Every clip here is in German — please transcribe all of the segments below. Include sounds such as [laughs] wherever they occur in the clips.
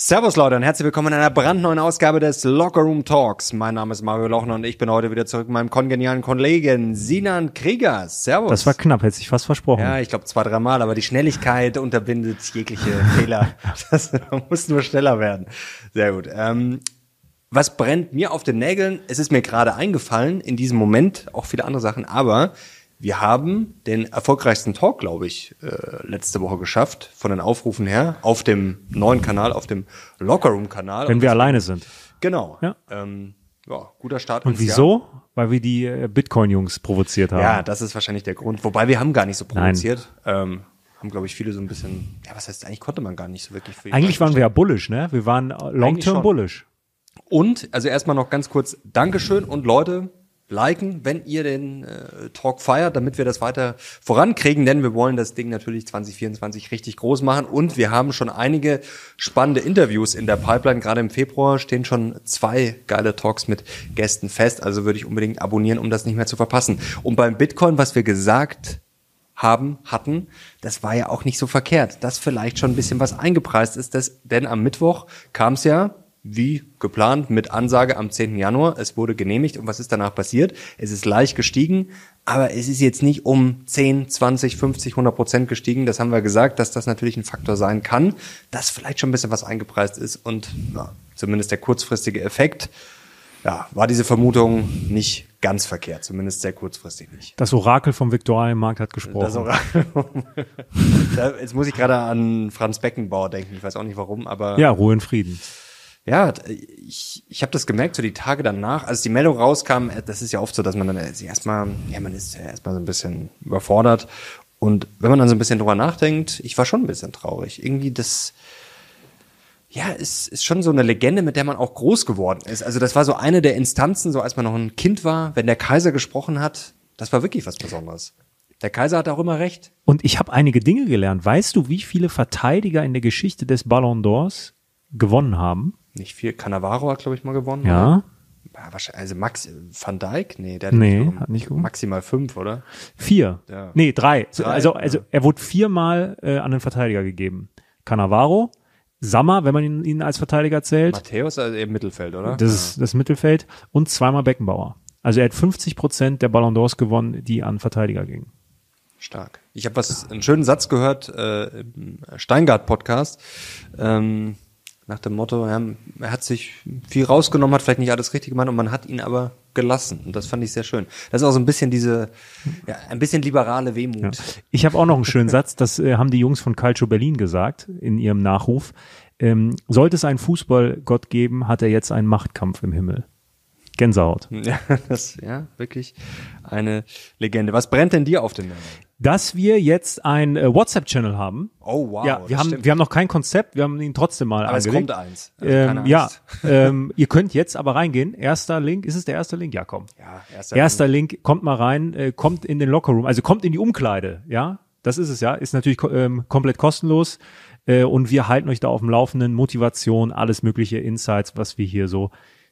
Servus Leute und herzlich willkommen in einer brandneuen Ausgabe des Locker Room Talks. Mein Name ist Mario Lochner und ich bin heute wieder zurück mit meinem kongenialen Kollegen Sinan Krieger. Servus. Das war knapp, hätte ich fast versprochen. Ja, ich glaube zwei, dreimal, aber die Schnelligkeit unterbindet jegliche [laughs] Fehler. Das muss nur schneller werden. Sehr gut. Ähm, was brennt mir auf den Nägeln? Es ist mir gerade eingefallen in diesem Moment, auch viele andere Sachen, aber wir haben den erfolgreichsten Talk, glaube ich, äh, letzte Woche geschafft, von den Aufrufen her, auf dem neuen Kanal, auf dem Lockerroom-Kanal. Wenn wir alleine sind. Genau. Ja. Ähm, ja, guter Start. Und ins Jahr. wieso? Weil wir die äh, Bitcoin-Jungs provoziert haben. Ja, das ist wahrscheinlich der Grund. Wobei wir haben gar nicht so provoziert. Ähm, haben, glaube ich, viele so ein bisschen, ja, was heißt, eigentlich konnte man gar nicht so wirklich viel. Eigentlich waren wir ja bullish, ne? Wir waren äh, long-term bullish. Und, also erstmal noch ganz kurz Dankeschön und Leute, liken, wenn ihr den äh, Talk feiert, damit wir das weiter vorankriegen, denn wir wollen das Ding natürlich 2024 richtig groß machen. Und wir haben schon einige spannende Interviews in der Pipeline. Gerade im Februar stehen schon zwei geile Talks mit Gästen fest, also würde ich unbedingt abonnieren, um das nicht mehr zu verpassen. Und beim Bitcoin, was wir gesagt haben, hatten, das war ja auch nicht so verkehrt, dass vielleicht schon ein bisschen was eingepreist ist, das, denn am Mittwoch kam es ja wie geplant mit Ansage am 10. Januar. Es wurde genehmigt und was ist danach passiert? Es ist leicht gestiegen, aber es ist jetzt nicht um 10, 20, 50, 100 Prozent gestiegen. Das haben wir gesagt, dass das natürlich ein Faktor sein kann, dass vielleicht schon ein bisschen was eingepreist ist und ja, zumindest der kurzfristige Effekt, ja, war diese Vermutung nicht ganz verkehrt, zumindest sehr kurzfristig nicht. Das Orakel vom Viktualienmarkt hat gesprochen. Das [laughs] Da- Jetzt muss ich gerade an Franz Beckenbauer denken. Ich weiß auch nicht warum, aber ja, Ruhe in Frieden. Ja, ich, ich habe das gemerkt, so die Tage danach, als die Meldung rauskam, äh, das ist ja oft so, dass man dann äh, erstmal, ja, man ist ja erstmal so ein bisschen überfordert. Und wenn man dann so ein bisschen drüber nachdenkt, ich war schon ein bisschen traurig. Irgendwie das, ja, es ist schon so eine Legende, mit der man auch groß geworden ist. Also das war so eine der Instanzen, so als man noch ein Kind war, wenn der Kaiser gesprochen hat, das war wirklich was Besonderes. Der Kaiser hat auch immer recht. Und ich habe einige Dinge gelernt. Weißt du, wie viele Verteidiger in der Geschichte des Ballon d'Ors gewonnen haben? Nicht viel. Cannavaro hat, glaube ich, mal gewonnen. Ja, Ja, wahrscheinlich, also Max Van Dijk? Nee, der hat Nee, gewonnen. hat nicht gewonnen. Maximal fünf, oder? vier. Ja. Nee, drei. Drei, also, ja. also er wurde viermal äh, an den Verteidiger gegeben. Cannavaro, Sammer, wenn man ihn, ihn als Verteidiger zählt. Matthäus also im Mittelfeld, oder? Das ist das Mittelfeld und zweimal Beckenbauer. Also er hat 50 Prozent der Ballon d'Ors gewonnen, die an Verteidiger gingen. Stark. Ich habe was, einen schönen Satz gehört äh, im Steingart-Podcast. Ähm, nach dem Motto, ja, er hat sich viel rausgenommen, hat vielleicht nicht alles richtig gemacht und man hat ihn aber gelassen. Und das fand ich sehr schön. Das ist auch so ein bisschen diese, ja, ein bisschen liberale Wehmut. Ich habe auch noch einen schönen Satz, das äh, haben die Jungs von Calcio Berlin gesagt in ihrem Nachruf. Ähm, sollte es einen Fußballgott geben, hat er jetzt einen Machtkampf im Himmel. Gänsehaut. Ja, [laughs] das, ja, wirklich eine Legende. Was brennt denn dir auf den Nägeln? Dass wir jetzt ein äh, WhatsApp-Channel haben. Oh, wow. ja, wir haben, stimmt. wir haben noch kein Konzept, wir haben ihn trotzdem mal aber es angelegt. kommt eins. Also keine Ähm, ja, [laughs] ähm, ihr könnt jetzt aber reingehen. Erster Link, ist es der erste Link? Ja, komm. Ja, erster, Erster Link, kommt mal rein, äh, kommt in den Lockerroom, also kommt in die Umkleide, ja, das ist es ja, ist natürlich ähm, komplett kostenlos äh, und wir halten euch da auf dem Laufenden, Motivation, alles mögliche Insights, was wir hier so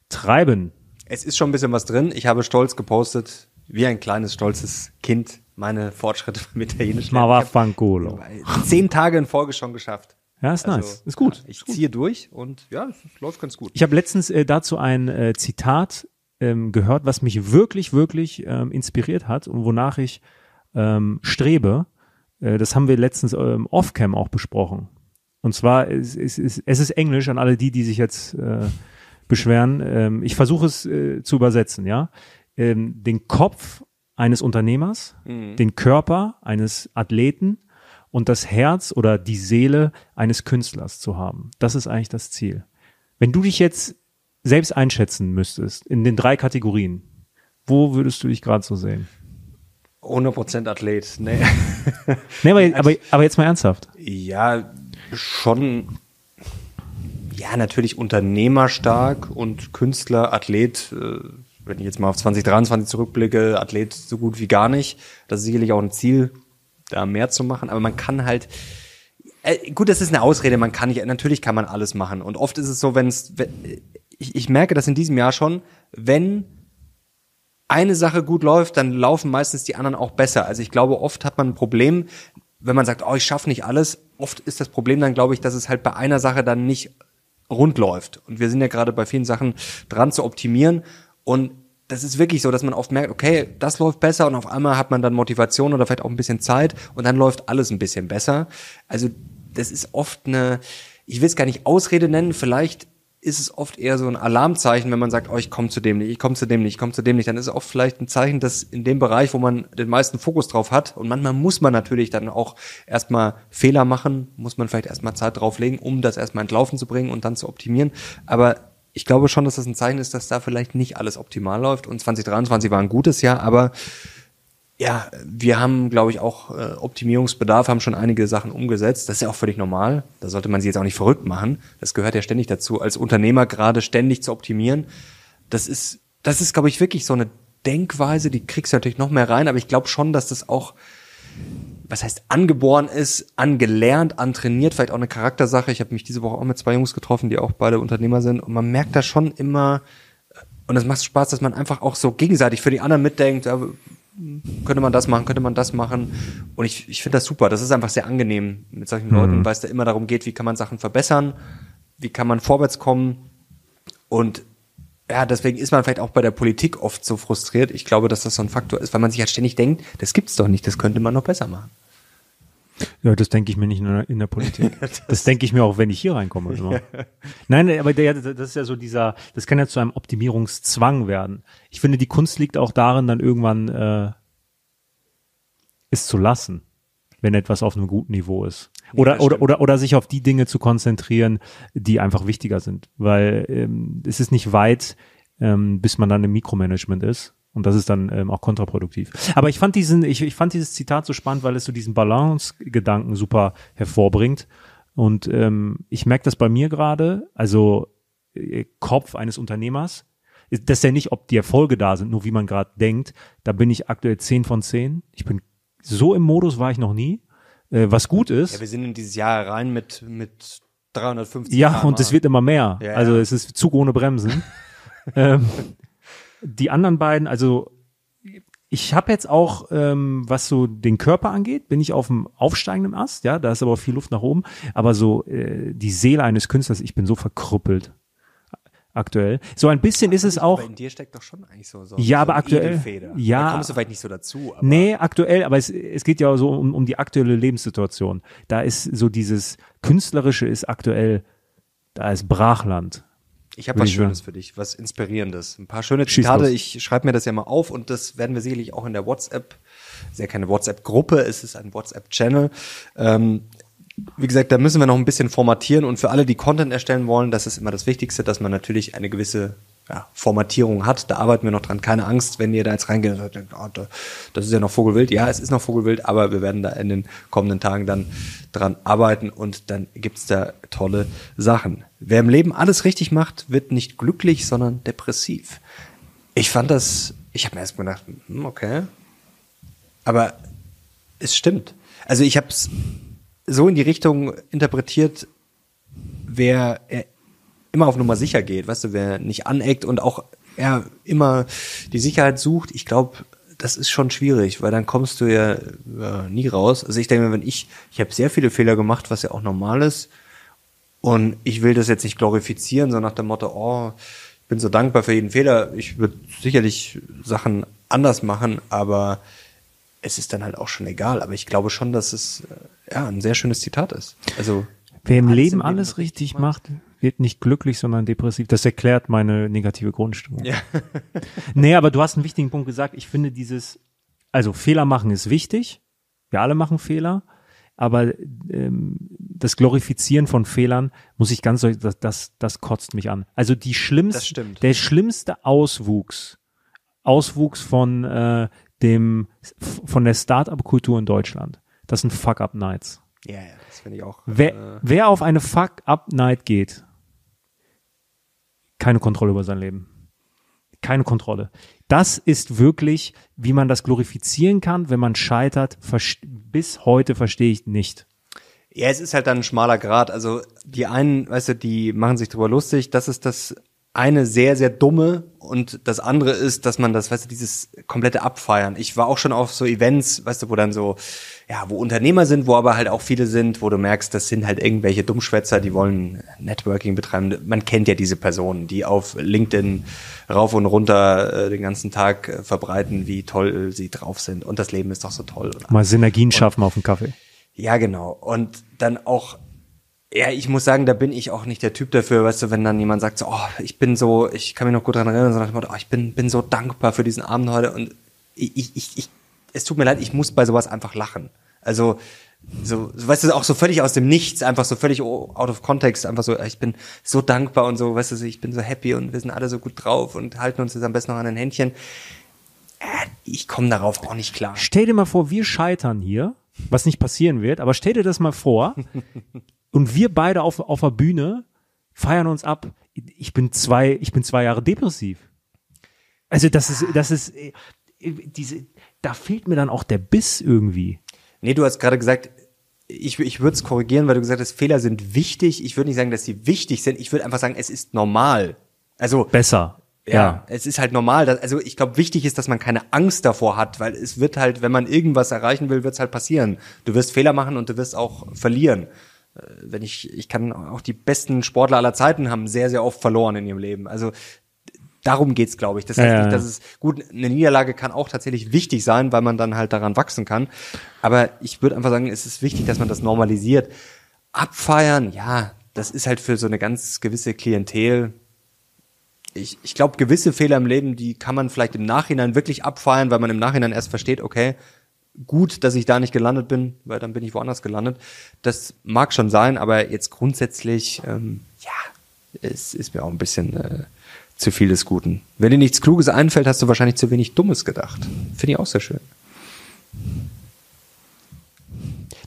treiben. Es ist schon ein bisschen was drin. Ich habe stolz gepostet, wie ein kleines, stolzes Kind, meine Fortschritte beim Italienischen. Ma va Ich fanculo. habe [laughs] Zehn Tage in Folge schon geschafft. Ja, ist Also, nice, ist gut. ja, Ich ziehe durch und ja, es läuft ganz gut. Ich habe letztens äh, dazu ein äh, Zitat ähm, gehört, was mich wirklich, wirklich ähm, inspiriert hat und wonach ich ähm, strebe. Äh, das haben wir letztens ähm, off-cam auch besprochen. Und zwar, es, es, es, es ist Englisch an alle die, die sich jetzt äh, beschweren. Ähm, ich versuche es äh, zu übersetzen, ja. Ähm, den Kopf eines Unternehmers, den Körper eines Athleten und das Herz oder die Seele eines Künstlers zu haben. Das ist eigentlich das Ziel. Wenn du dich jetzt selbst einschätzen müsstest in den drei Kategorien, wo würdest du dich gerade so sehen? 100% Athlet. Nee. [laughs] Nee, aber, aber, aber jetzt mal ernsthaft. ja, schon. Ja, natürlich unternehmerstark und Künstler, Athlet. Äh, wenn ich jetzt mal auf 2023 zurückblicke, Athlet so gut wie gar nicht. Das ist sicherlich auch ein Ziel, da mehr zu machen. Aber man kann halt, äh, gut, das ist eine Ausrede, man kann nicht, natürlich kann man alles machen. Und oft ist es so, wenn es, ich, ich merke das in diesem Jahr schon, wenn eine Sache gut läuft, dann laufen meistens die anderen auch besser. Also ich glaube, oft hat man ein Problem, wenn man sagt, oh, ich schaffe nicht alles. Oft ist das Problem dann, glaube ich, dass es halt bei einer Sache dann nicht rund läuft. Und wir sind ja gerade bei vielen Sachen dran zu optimieren. Und das ist wirklich so, dass man oft merkt, okay, das läuft besser und auf einmal hat man dann Motivation oder vielleicht auch ein bisschen Zeit und dann läuft alles ein bisschen besser. Also das ist oft eine, ich will es gar nicht Ausrede nennen, vielleicht ist es oft eher so ein Alarmzeichen, wenn man sagt, oh, ich komme zu dem nicht, ich komme zu dem nicht, ich komme zu dem nicht, dann ist es oft vielleicht ein Zeichen, dass in dem Bereich, wo man den meisten Fokus drauf hat, und manchmal muss man natürlich dann auch erstmal Fehler machen, muss man vielleicht erstmal Zeit drauflegen, um das erstmal entlaufen zu bringen und dann zu optimieren. Aber ich glaube schon, dass das ein Zeichen ist, dass da vielleicht nicht alles optimal läuft. Und 2023 war ein gutes Jahr, aber ja, wir haben, glaube ich, auch äh, Optimierungsbedarf, haben schon einige Sachen umgesetzt. Das ist ja auch völlig normal. Da sollte man sich jetzt auch nicht verrückt machen. Das gehört ja ständig dazu, als Unternehmer gerade ständig zu optimieren. Das ist, das ist, glaube ich, wirklich so eine Denkweise, die kriegst du natürlich noch mehr rein, aber ich glaube schon, dass das auch, was heißt angeboren ist, angelernt, antrainiert, vielleicht auch eine Charaktersache. Ich habe mich diese Woche auch mit zwei Jungs getroffen, die auch beide Unternehmer sind und man merkt da schon immer, und es macht Spaß, dass man einfach auch so gegenseitig für die anderen mitdenkt, könnte man das machen, könnte man das machen. Und ich, ich finde das super. Das ist einfach sehr angenehm mit solchen mhm. Leuten, weil es da immer darum geht, wie kann man Sachen verbessern, wie kann man vorwärts kommen. Und ja, deswegen ist man vielleicht auch bei der Politik oft so frustriert. Ich glaube, dass das so ein Faktor ist, weil man sich halt ständig denkt, das gibt's doch nicht, das könnte man noch besser machen. Ja, das denke ich mir nicht nur in der Politik. [laughs] das, das denke ich mir auch, wenn ich hier reinkomme. Immer. Nein, aber der, das ist ja so dieser, das kann ja zu einem Optimierungszwang werden. Ich finde, die Kunst liegt auch darin, dann irgendwann äh, es zu lassen, wenn etwas auf einem guten Niveau ist. Oder, ja, oder, oder, oder sich auf die Dinge zu konzentrieren, die einfach wichtiger sind. Weil ähm, es ist nicht weit, ähm, bis man dann im Mikromanagement ist. Und das ist dann ähm, auch kontraproduktiv. Aber ich fand diesen, ich, ich fand dieses Zitat so spannend, weil es so diesen Balance-Gedanken super hervorbringt. Und ähm, ich merke das bei mir gerade, also äh, Kopf eines Unternehmers, das ist ja nicht, ob die Erfolge da sind, nur wie man gerade denkt. Da bin ich aktuell 10 von 10. Ich bin so im Modus war ich noch nie, äh, was gut ist. Ja, wir sind in dieses Jahr rein mit, mit 350. Ja, und es wird immer mehr. Ja, also es ist Zug ohne Bremsen. [laughs] ähm, die anderen beiden, also ich habe jetzt auch, ähm, was so den Körper angeht, bin ich auf dem aufsteigenden Ast, ja, da ist aber viel Luft nach oben. Aber so äh, die Seele eines Künstlers, ich bin so verkrüppelt aktuell. So ein bisschen aber ist es auch. Aber in dir steckt doch schon eigentlich so. so ja, so aber aktuell. Ja. Da kommst du vielleicht nicht so dazu. Aber nee, aktuell, aber es, es geht ja so um, um die aktuelle Lebenssituation. Da ist so dieses künstlerische ist aktuell, da ist Brachland. Ich habe was Schönes für dich, was Inspirierendes. Ein paar schöne Zitate. Ich schreibe mir das ja mal auf und das werden wir sicherlich auch in der WhatsApp, ist ja keine WhatsApp-Gruppe, es ist ein WhatsApp-Channel. Ähm, wie gesagt, da müssen wir noch ein bisschen formatieren und für alle, die Content erstellen wollen, das ist immer das Wichtigste, dass man natürlich eine gewisse ja, Formatierung hat. Da arbeiten wir noch dran. Keine Angst, wenn ihr da jetzt reingeht und sagt, oh, das ist ja noch Vogelwild. Ja, es ist noch Vogelwild, aber wir werden da in den kommenden Tagen dann dran arbeiten und dann gibt's da tolle Sachen. Wer im Leben alles richtig macht, wird nicht glücklich, sondern depressiv. Ich fand das, ich habe mir erst gedacht, hm, okay. Aber es stimmt. Also ich habe es so in die Richtung interpretiert, wer immer auf Nummer sicher geht, weißt du, wer nicht aneckt und auch ja, immer die Sicherheit sucht, ich glaube, das ist schon schwierig, weil dann kommst du ja, ja nie raus. Also ich denke mir, wenn ich, ich habe sehr viele Fehler gemacht, was ja auch normal ist. Und ich will das jetzt nicht glorifizieren, so nach dem Motto, oh, ich bin so dankbar für jeden Fehler. Ich würde sicherlich Sachen anders machen, aber es ist dann halt auch schon egal. Aber ich glaube schon, dass es ja ein sehr schönes Zitat ist. Also wer im Leben alles richtig macht, wird nicht glücklich, sondern depressiv. Das erklärt meine negative Grundstimmung. Ja. [laughs] nee, aber du hast einen wichtigen Punkt gesagt. Ich finde dieses, also Fehler machen ist wichtig. Wir alle machen Fehler. Aber ähm, das Glorifizieren von Fehlern muss ich ganz das, das, das kotzt mich an. Also die schlimmste, der schlimmste Auswuchs, Auswuchs von äh, dem von der Start-up-Kultur in Deutschland. Das sind Fuck-up-Nights. Ja, ja, das finde ich auch. Wer, äh, wer auf eine Fuck-up-Night geht, keine Kontrolle über sein Leben. Keine Kontrolle. Das ist wirklich, wie man das glorifizieren kann, wenn man scheitert, bis heute verstehe ich nicht. Ja, es ist halt dann ein schmaler Grad. Also die einen, weißt du, die machen sich darüber lustig. Das ist das eine sehr, sehr dumme und das andere ist, dass man das, weißt du, dieses komplette Abfeiern. Ich war auch schon auf so Events, weißt du, wo dann so, ja, wo Unternehmer sind, wo aber halt auch viele sind, wo du merkst, das sind halt irgendwelche Dummschwätzer, die wollen Networking betreiben. Man kennt ja diese Personen, die auf LinkedIn rauf und runter äh, den ganzen Tag äh, verbreiten, wie toll sie drauf sind und das Leben ist doch so toll. Mal Synergien und, schaffen auf dem Kaffee. Ja, genau. Und dann auch ja, ich muss sagen, da bin ich auch nicht der Typ dafür, weißt du, wenn dann jemand sagt, so, oh, ich bin so, ich kann mich noch gut daran erinnern, so nach dem Motto, oh, ich bin, bin so dankbar für diesen Abend heute und ich, ich, ich, es tut mir leid, ich muss bei sowas einfach lachen. Also, so, weißt du, auch so völlig aus dem Nichts, einfach so völlig out of context, einfach so, ich bin so dankbar und so, weißt du, ich bin so happy und wir sind alle so gut drauf und halten uns jetzt am besten noch an den Händchen. Äh, ich komme darauf auch nicht klar. Stell dir mal vor, wir scheitern hier, was nicht passieren wird, aber stell dir das mal vor, [laughs] Und wir beide auf, auf der Bühne feiern uns ab. Ich bin zwei, ich bin zwei Jahre depressiv. Also das ist, das ist, äh, diese, da fehlt mir dann auch der Biss irgendwie. Nee, du hast gerade gesagt, ich, ich würde es korrigieren, weil du gesagt hast, Fehler sind wichtig. Ich würde nicht sagen, dass sie wichtig sind. Ich würde einfach sagen, es ist normal. Also besser. Ja, ja, es ist halt normal. Dass, also ich glaube, wichtig ist, dass man keine Angst davor hat, weil es wird halt, wenn man irgendwas erreichen will, wird es halt passieren. Du wirst Fehler machen und du wirst auch verlieren. Äh, wenn ich, ich kann auch die besten Sportler aller Zeiten haben sehr, sehr oft verloren in ihrem Leben. Also darum geht's, glaube ich. Das heißt ja, nicht, dass es gut, eine Niederlage kann auch tatsächlich wichtig sein, weil man dann halt daran wachsen kann. Aber ich würde einfach sagen, es ist wichtig, dass man das normalisiert. Abfeiern, ja, das ist halt für so eine ganz gewisse Klientel. Ich, ich glaube, gewisse Fehler im Leben, die kann man vielleicht im Nachhinein wirklich abfeiern, weil man im Nachhinein erst versteht, okay, gut, dass ich da nicht gelandet bin, weil dann bin ich woanders gelandet. Das mag schon sein, aber jetzt grundsätzlich, ähm, ja, es ist mir auch ein bisschen äh, zu viel des Guten. Wenn dir nichts Kluges einfällt, hast du wahrscheinlich zu wenig Dummes gedacht. Finde ich auch sehr schön.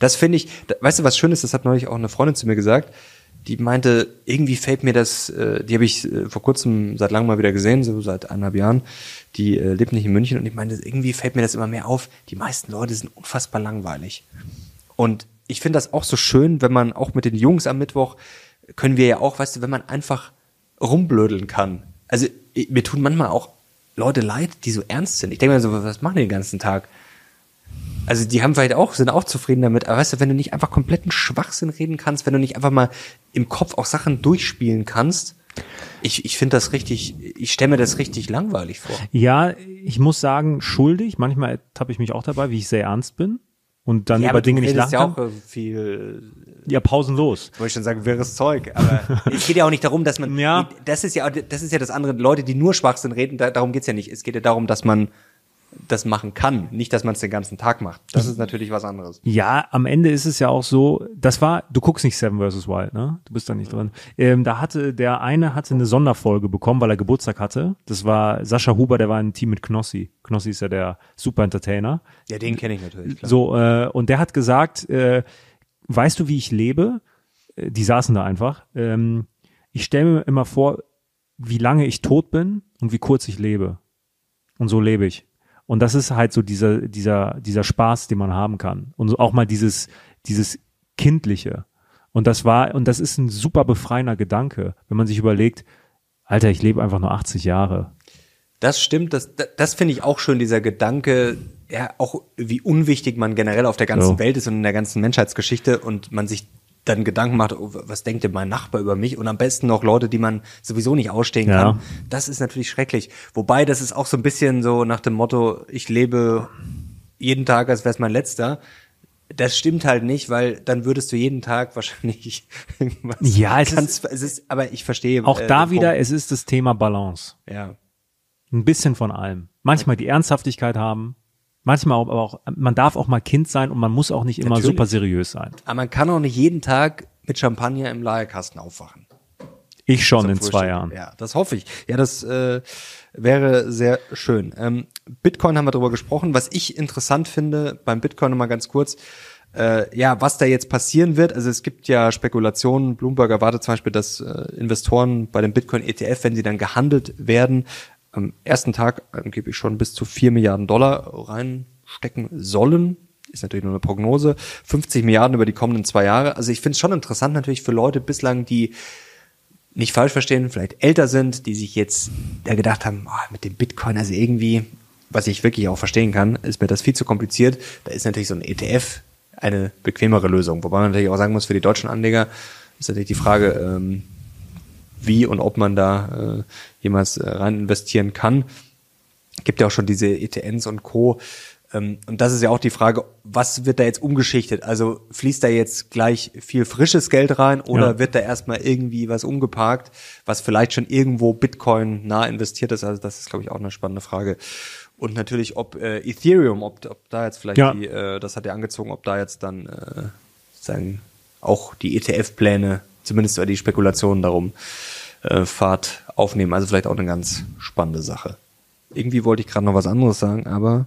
Das finde ich, weißt du, was schön ist, das hat neulich auch eine Freundin zu mir gesagt, die meinte, irgendwie fällt mir das, äh, die habe ich äh, vor kurzem seit langem mal wieder gesehen, so seit eineinhalb Jahren, die äh, lebt nicht in München und ich meinte, irgendwie fällt mir das immer mehr auf, die meisten Leute sind unfassbar langweilig. Und ich finde das auch so schön, wenn man auch mit den Jungs am Mittwoch, können wir ja auch, weißt du, wenn man einfach rumblödeln kann. Also mir tun manchmal auch Leute leid, die so ernst sind. Ich denke mir so, was machen die den ganzen Tag? Also die haben vielleicht auch, sind auch zufrieden damit, aber weißt du, wenn du nicht einfach kompletten Schwachsinn reden kannst, wenn du nicht einfach mal im Kopf auch Sachen durchspielen kannst, ich, ich finde das richtig, ich stelle mir das richtig langweilig vor. Ja, ich muss sagen, schuldig. Manchmal habe ich mich auch dabei, wie ich sehr ernst bin und dann ja, über Dinge nicht lachen ja auch viel ja pausenlos. Wollte ich schon sagen, wirres Zeug, aber [laughs] es geht ja auch nicht darum, dass man ja. das ist ja das ist ja das andere Leute, die nur Schwachsinn reden, da, darum geht's ja nicht. Es geht ja darum, dass man das machen kann, nicht, dass man es den ganzen Tag macht. Das ist natürlich was anderes. Ja, am Ende ist es ja auch so, das war, du guckst nicht Seven vs. Wild, ne? Du bist da nicht drin. Ähm, da hatte, der eine hatte eine Sonderfolge bekommen, weil er Geburtstag hatte. Das war Sascha Huber, der war ein Team mit Knossi. Knossi ist ja der Super Entertainer. Ja, den kenne ich natürlich. Klar. So, äh, und der hat gesagt, äh, weißt du, wie ich lebe? Äh, die saßen da einfach. Ähm, ich stelle mir immer vor, wie lange ich tot bin und wie kurz ich lebe. Und so lebe ich. Und das ist halt so dieser, dieser, dieser Spaß, den man haben kann. Und auch mal dieses, dieses Kindliche. Und das war, und das ist ein super befreiender Gedanke, wenn man sich überlegt, Alter, ich lebe einfach nur 80 Jahre. Das stimmt, das, das, das finde ich auch schön, dieser Gedanke, ja, auch wie unwichtig man generell auf der ganzen so. Welt ist und in der ganzen Menschheitsgeschichte und man sich dann Gedanken macht, oh, was denkt denn mein Nachbar über mich? Und am besten noch Leute, die man sowieso nicht ausstehen ja. kann. Das ist natürlich schrecklich. Wobei, das ist auch so ein bisschen so nach dem Motto, ich lebe jeden Tag, als wäre es mein letzter. Das stimmt halt nicht, weil dann würdest du jeden Tag [laughs] wahrscheinlich irgendwas. Ja, es ganz, ist, es ist, aber ich verstehe. Auch äh, da wieder, es ist das Thema Balance. Ja. Ein bisschen von allem. Manchmal die Ernsthaftigkeit haben, Manchmal aber auch, man darf auch mal Kind sein und man muss auch nicht immer Natürlich. super seriös sein. Aber man kann auch nicht jeden Tag mit Champagner im Lagerkasten aufwachen. Ich schon in zwei Jahren. Ja, das hoffe ich. Ja, das äh, wäre sehr schön. Ähm, Bitcoin haben wir darüber gesprochen. Was ich interessant finde beim Bitcoin nochmal ganz kurz, äh, ja, was da jetzt passieren wird. Also es gibt ja Spekulationen. Bloomberg erwartet zum Beispiel, dass äh, Investoren bei dem Bitcoin ETF, wenn sie dann gehandelt werden, am ersten Tag angeblich schon bis zu vier Milliarden Dollar reinstecken sollen. Ist natürlich nur eine Prognose. 50 Milliarden über die kommenden zwei Jahre. Also ich finde es schon interessant natürlich für Leute bislang, die nicht falsch verstehen, vielleicht älter sind, die sich jetzt da gedacht haben, oh, mit dem Bitcoin, also irgendwie, was ich wirklich auch verstehen kann, ist mir das viel zu kompliziert. Da ist natürlich so ein ETF eine bequemere Lösung. Wobei man natürlich auch sagen muss, für die deutschen Anleger ist natürlich die Frage, ähm, wie und ob man da äh, jemals äh, rein investieren kann. Gibt ja auch schon diese ETNs und Co. Ähm, und das ist ja auch die Frage, was wird da jetzt umgeschichtet? Also fließt da jetzt gleich viel frisches Geld rein oder ja. wird da erstmal irgendwie was umgeparkt, was vielleicht schon irgendwo Bitcoin nah investiert ist? Also das ist, glaube ich, auch eine spannende Frage. Und natürlich, ob äh, Ethereum, ob, ob da jetzt vielleicht ja. die, äh, das hat ja angezogen, ob da jetzt dann äh, sagen auch die ETF-Pläne, zumindest die Spekulationen darum, äh, Fahrt aufnehmen. Also vielleicht auch eine ganz spannende Sache. Irgendwie wollte ich gerade noch was anderes sagen, aber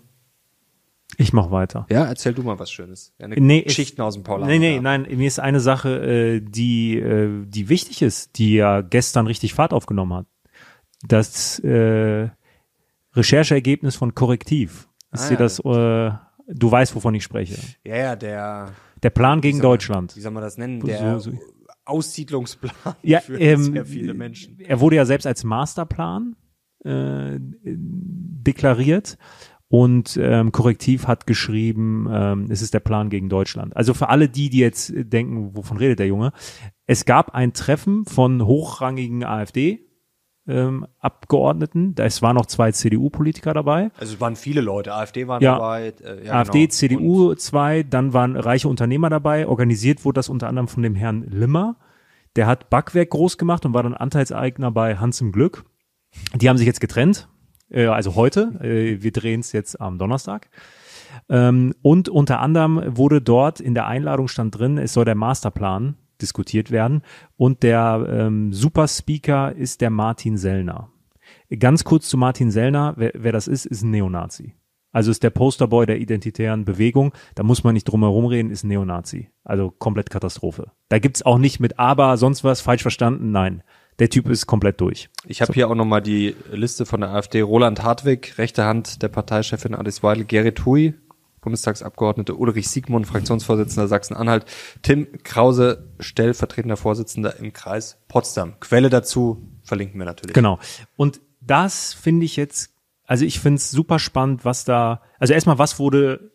ich mach weiter. Ja, erzähl du mal was Schönes. Eine nee, Geschichten aus dem Paul. Nee, nee, nein, mir ist eine Sache, äh, die, äh, die wichtig ist, die ja gestern richtig Fahrt aufgenommen hat. Das äh, Rechercheergebnis von Korrektiv. Ist ah, dir ja. das, äh, du weißt, wovon ich spreche. Ja, ja, der Der Plan gegen Deutschland. wie soll man das nennen? Der So- so- Aussiedlungsplan Ja, für ähm, sehr viele Menschen. Er wurde ja selbst als Masterplan äh, deklariert und ähm, Korrektiv hat geschrieben, ähm, es ist der Plan gegen Deutschland. Also für alle die, die jetzt denken, wovon redet der Junge, es gab ein Treffen von hochrangigen AfD. Ähm, Abgeordneten, es waren noch zwei CDU-Politiker dabei. Also es waren viele Leute, AfD waren Ja. dabei. Äh, ja, AfD, genau. CDU Und zwei, dann waren reiche Unternehmer dabei. Organisiert wurde das unter anderem von dem Herrn Limmer. Der hat Backwerk groß gemacht und war dann Anteilseigner bei Hans im Glück. Die haben sich jetzt getrennt, äh, also heute. Äh, wir drehen es jetzt am Donnerstag. Ähm, und unter anderem wurde dort in der Einladung stand drin, es soll der Masterplan diskutiert werden. Und der ähm, Superspeaker ist der Martin Sellner. Ganz kurz zu Martin Sellner, wer, wer das ist, ist ein Neonazi. Also ist der Posterboy der identitären Bewegung, da muss man nicht drum herum reden, ist ein Neonazi. Also komplett Katastrophe. Da gibt's auch nicht mit aber, sonst was, falsch verstanden, nein. Der Typ ist komplett durch. Ich habe hier auch nochmal die Liste von der AfD. Roland Hartwig, rechte Hand der Parteichefin Alice Weidel, Gerrit Hui, Bundestagsabgeordnete Ulrich Siegmund, Fraktionsvorsitzender Sachsen-Anhalt, Tim Krause, stellvertretender Vorsitzender im Kreis Potsdam. Quelle dazu verlinken wir natürlich. Genau. Und das finde ich jetzt, also ich finde es super spannend, was da, also erstmal, was wurde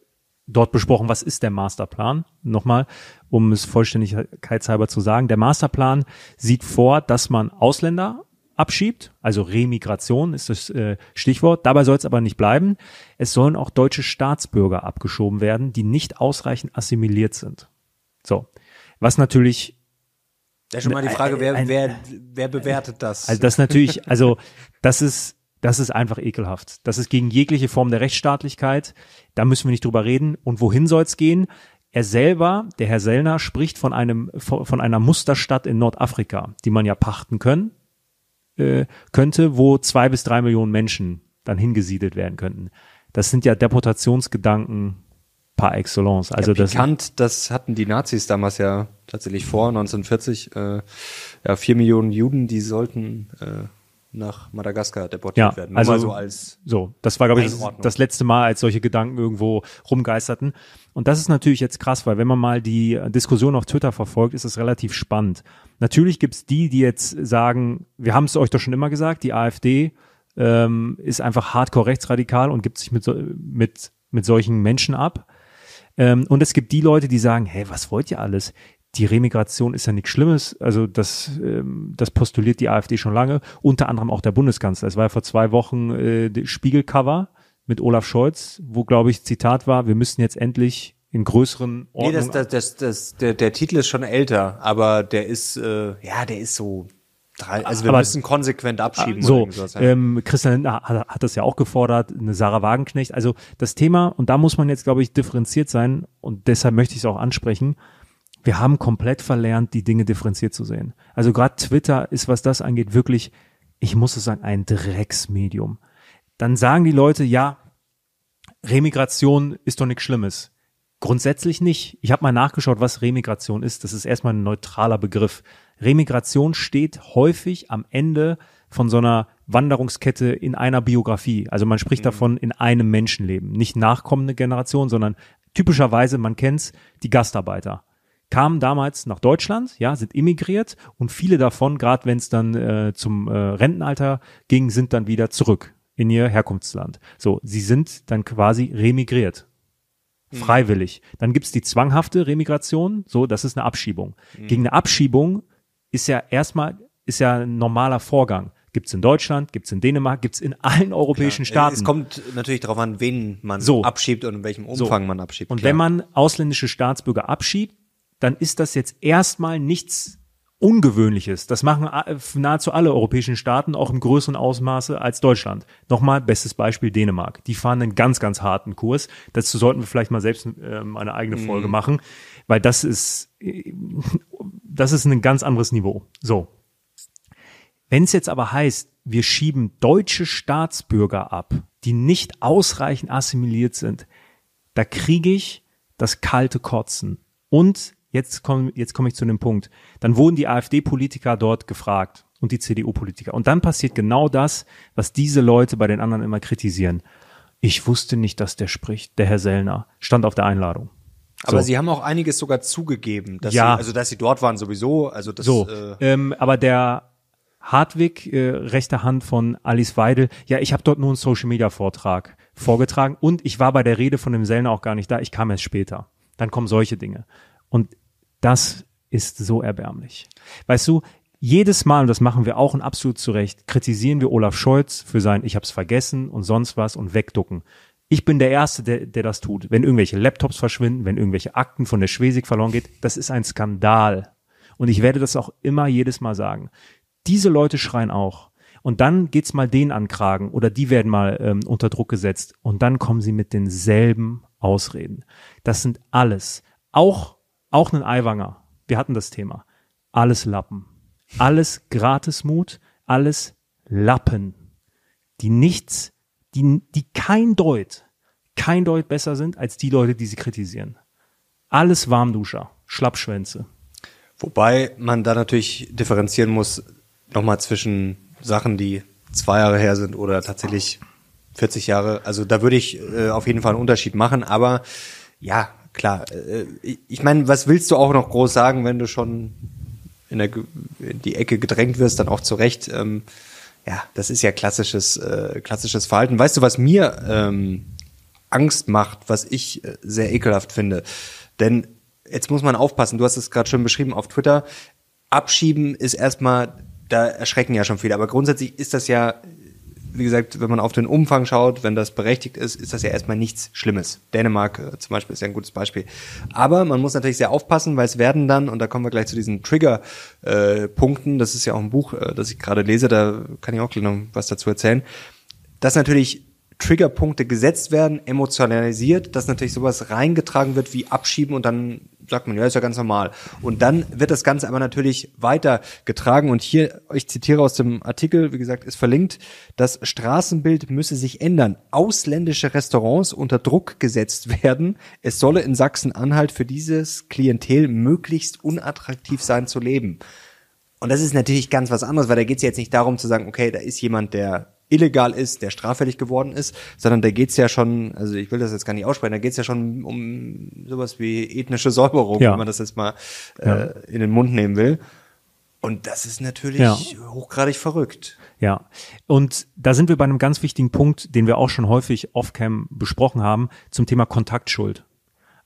dort besprochen, was ist der Masterplan? Nochmal, um es vollständigkeitshalber zu sagen. Der Masterplan sieht vor, dass man Ausländer abschiebt, also Remigration ist das äh, Stichwort. Dabei soll es aber nicht bleiben. Es sollen auch deutsche Staatsbürger abgeschoben werden, die nicht ausreichend assimiliert sind. So. Was natürlich Da ist schon mal die Frage, wer, Ein- wer, wer bewertet das? Also das natürlich, also das ist, das ist einfach ekelhaft. Das ist gegen jegliche Form der Rechtsstaatlichkeit. Da müssen wir nicht drüber reden. Und wohin soll es gehen? Er selber, der Herr Sellner, spricht von einem, von einer Musterstadt in Nordafrika, die man ja pachten können, äh, könnte, wo zwei bis drei Millionen Menschen dann hingesiedelt werden könnten. Das sind ja Deportationsgedanken par excellence. Also ja, das, pikant, das hatten die Nazis damals ja tatsächlich vor, 1940. Äh, ja, vier Millionen Juden, die sollten äh, nach Madagaskar deportiert Ja, werden. Nur also- so als So, das war, glaube ich, das, letzte Mal, als solche Gedanken irgendwo rumgeisterten. Und das ist natürlich jetzt krass, weil wenn man mal die Diskussion auf Twitter verfolgt, ist es relativ spannend. Natürlich gibt's die, die jetzt sagen, wir haben es euch doch schon immer gesagt, die AfD ähm, ist einfach hardcore rechtsradikal und gibt sich mit, so, mit, mit solchen Menschen ab. Ähm, und es gibt die Leute, die sagen, hey, was wollt ihr alles? Die Remigration ist ja nichts Schlimmes. Also das, ähm, das postuliert die AfD schon lange. Unter anderem auch der Bundeskanzler. Es war ja vor zwei Wochen äh, Spiegelcover mit Olaf Scholz, wo, glaube ich, Zitat war, wir müssen jetzt endlich in größeren Nee, Ordnungen... das, das, das, das, der, der Titel ist schon älter, aber der ist, äh, ja, der ist so, drei, also wir Aber- müssen konsequent abschieben. oder so, ähm, Christian Lindner hat, hat das ja auch gefordert, eine Sarah Wagenknecht. Also das Thema, und da muss man jetzt, glaube ich, differenziert sein, und deshalb möchte ich es auch ansprechen, wir haben komplett verlernt, die Dinge differenziert zu sehen. Also gerade Twitter ist, was das angeht, wirklich, ich muss es sagen, ein Drecksmedium. Dann sagen die Leute, ja, Remigration ist doch nichts Schlimmes. Grundsätzlich nicht. Ich habe mal nachgeschaut, was Remigration ist. Das ist erstmal ein neutraler Begriff. Remigration steht häufig am Ende von so einer Wanderungskette in einer Biografie. Also man spricht davon in einem Menschenleben. Nicht nachkommende Generation, sondern typischerweise, man kennt's, die Gastarbeiter. Kamen damals nach Deutschland, ja, sind immigriert und viele davon, gerade wenn es dann äh, zum äh, Rentenalter ging, sind dann wieder zurück in ihr Herkunftsland. So, sie sind dann quasi remigriert. Mhm. Freiwillig. Dann gibt's die zwanghafte Remigration, so, das ist eine Abschiebung. Gegen eine Abschiebung ist ja erstmal, ist ja ein normaler Vorgang. Gibt's in Deutschland, gibt's in Dänemark, gibt's in allen europäischen Staaten. Es kommt natürlich darauf an, wen man So. abschiebt und in welchem Umfang man abschiebt. Und klar. wenn man ausländische Staatsbürger abschiebt, dann ist das jetzt erstmal nichts Ungewöhnliches. Das machen a- nahezu alle europäischen Staaten auch im größeren Ausmaße als Deutschland. Nochmal, bestes Beispiel Dänemark. Die fahren einen ganz, ganz harten Kurs. Dazu sollten wir vielleicht mal selbst ähm, eine eigene Folge machen, weil das ist, äh, das ist ein ganz anderes Niveau. So. Wenn es jetzt aber heißt, wir schieben deutsche Staatsbürger ab, die nicht ausreichend assimiliert sind, da kriege ich das kalte Kotzen. Und jetzt komme jetzt komme ich zu dem Punkt. Dann wurden die AfD-Politiker dort gefragt und die CDU-Politiker. Und dann passiert genau das, was diese Leute bei den anderen immer kritisieren. Ich wusste nicht, dass der spricht, der Herr Sellner. Stand auf der Einladung. Aber So. sie haben auch einiges sogar zugegeben, dass Ja. sie, also dass sie dort waren sowieso, also das So, äh, ähm, aber der Hartwig, äh, rechte Hand von Alice Weidel, ja, ich habe dort nur einen Social-Media-Vortrag vorgetragen und ich war bei der Rede von dem Sellner auch gar nicht da, ich kam erst später. Dann kommen solche Dinge. Und das ist so erbärmlich. Weißt du, jedes Mal, und das machen wir auch und absolut zu Recht, kritisieren wir Olaf Scholz für sein Ich hab's vergessen und sonst was und wegducken. Ich bin der Erste, der, der das tut. Wenn irgendwelche Laptops verschwinden, wenn irgendwelche Akten von der Schwesig verloren geht, das ist ein Skandal. Und ich werde das auch immer jedes Mal sagen. Diese Leute schreien auch. Und dann geht's mal denen an den Kragen oder die werden mal ähm, unter Druck gesetzt und dann kommen sie mit denselben Ausreden. Das sind alles, auch, auch ein Eiwanger. Wir hatten das Thema. Alles Lappen. Alles Gratismut, alles Lappen. Die nichts, die, die kein Deut, kein Deut besser sind als die Leute, die sie kritisieren. Alles Warmduscher, Schlappschwänze. Wobei man da natürlich differenzieren muss, nochmal zwischen Sachen, die zwei Jahre her sind oder tatsächlich 40 Jahre. Also da würde ich äh, auf jeden Fall einen Unterschied machen. Aber ja, klar. Äh, ich- meine, was willst du auch noch groß sagen, wenn du schon in, der, in die Ecke gedrängt wirst, dann auch zurecht. Ähm, ja, das ist ja klassisches, äh, klassisches Verhalten. Weißt du, was mir ähm, Angst macht, was ich äh, sehr ekelhaft finde? Denn jetzt muss man aufpassen, du hast es gerade schon beschrieben auf Twitter. Abschieben ist erstmal, da erschrecken ja schon viele, aber grundsätzlich ist das ja, wie gesagt, wenn man auf den Umfang schaut, wenn das berechtigt ist, ist das ja erstmal nichts Schlimmes. Dänemark äh, zum Beispiel ist ja ein gutes Beispiel. Aber man muss natürlich sehr aufpassen, weil es werden dann, und da kommen wir gleich zu diesen Trigger-Punkten, das ist ja auch ein Buch, äh, das ich gerade lese, da kann ich auch gleich noch was dazu erzählen, dass natürlich Triggerpunkte gesetzt werden, emotionalisiert, dass natürlich sowas reingetragen wird wie Abschieben und dann sagt man, ja, ist ja ganz normal. Und dann wird das Ganze aber natürlich weitergetragen und hier, ich zitiere aus dem Artikel, wie gesagt, ist verlinkt, das Straßenbild müsse sich ändern. Ausländische Restaurants unter Druck gesetzt werden. Es solle in Sachsen-Anhalt für dieses Klientel möglichst unattraktiv sein zu leben. Und das ist natürlich ganz was anderes, weil da geht es jetzt nicht darum zu sagen, okay, da ist jemand, der illegal ist, der straffällig geworden ist, sondern da geht's ja schon, also ich will das jetzt gar nicht aussprechen, da geht's ja schon um sowas wie ethnische Säuberung, Ja. wenn man das jetzt mal Ja. äh, in den Mund nehmen will. Und das ist natürlich Ja. hochgradig verrückt. Ja, und da sind wir bei einem ganz wichtigen Punkt, den wir auch schon häufig off-cam besprochen haben, zum Thema Kontaktschuld.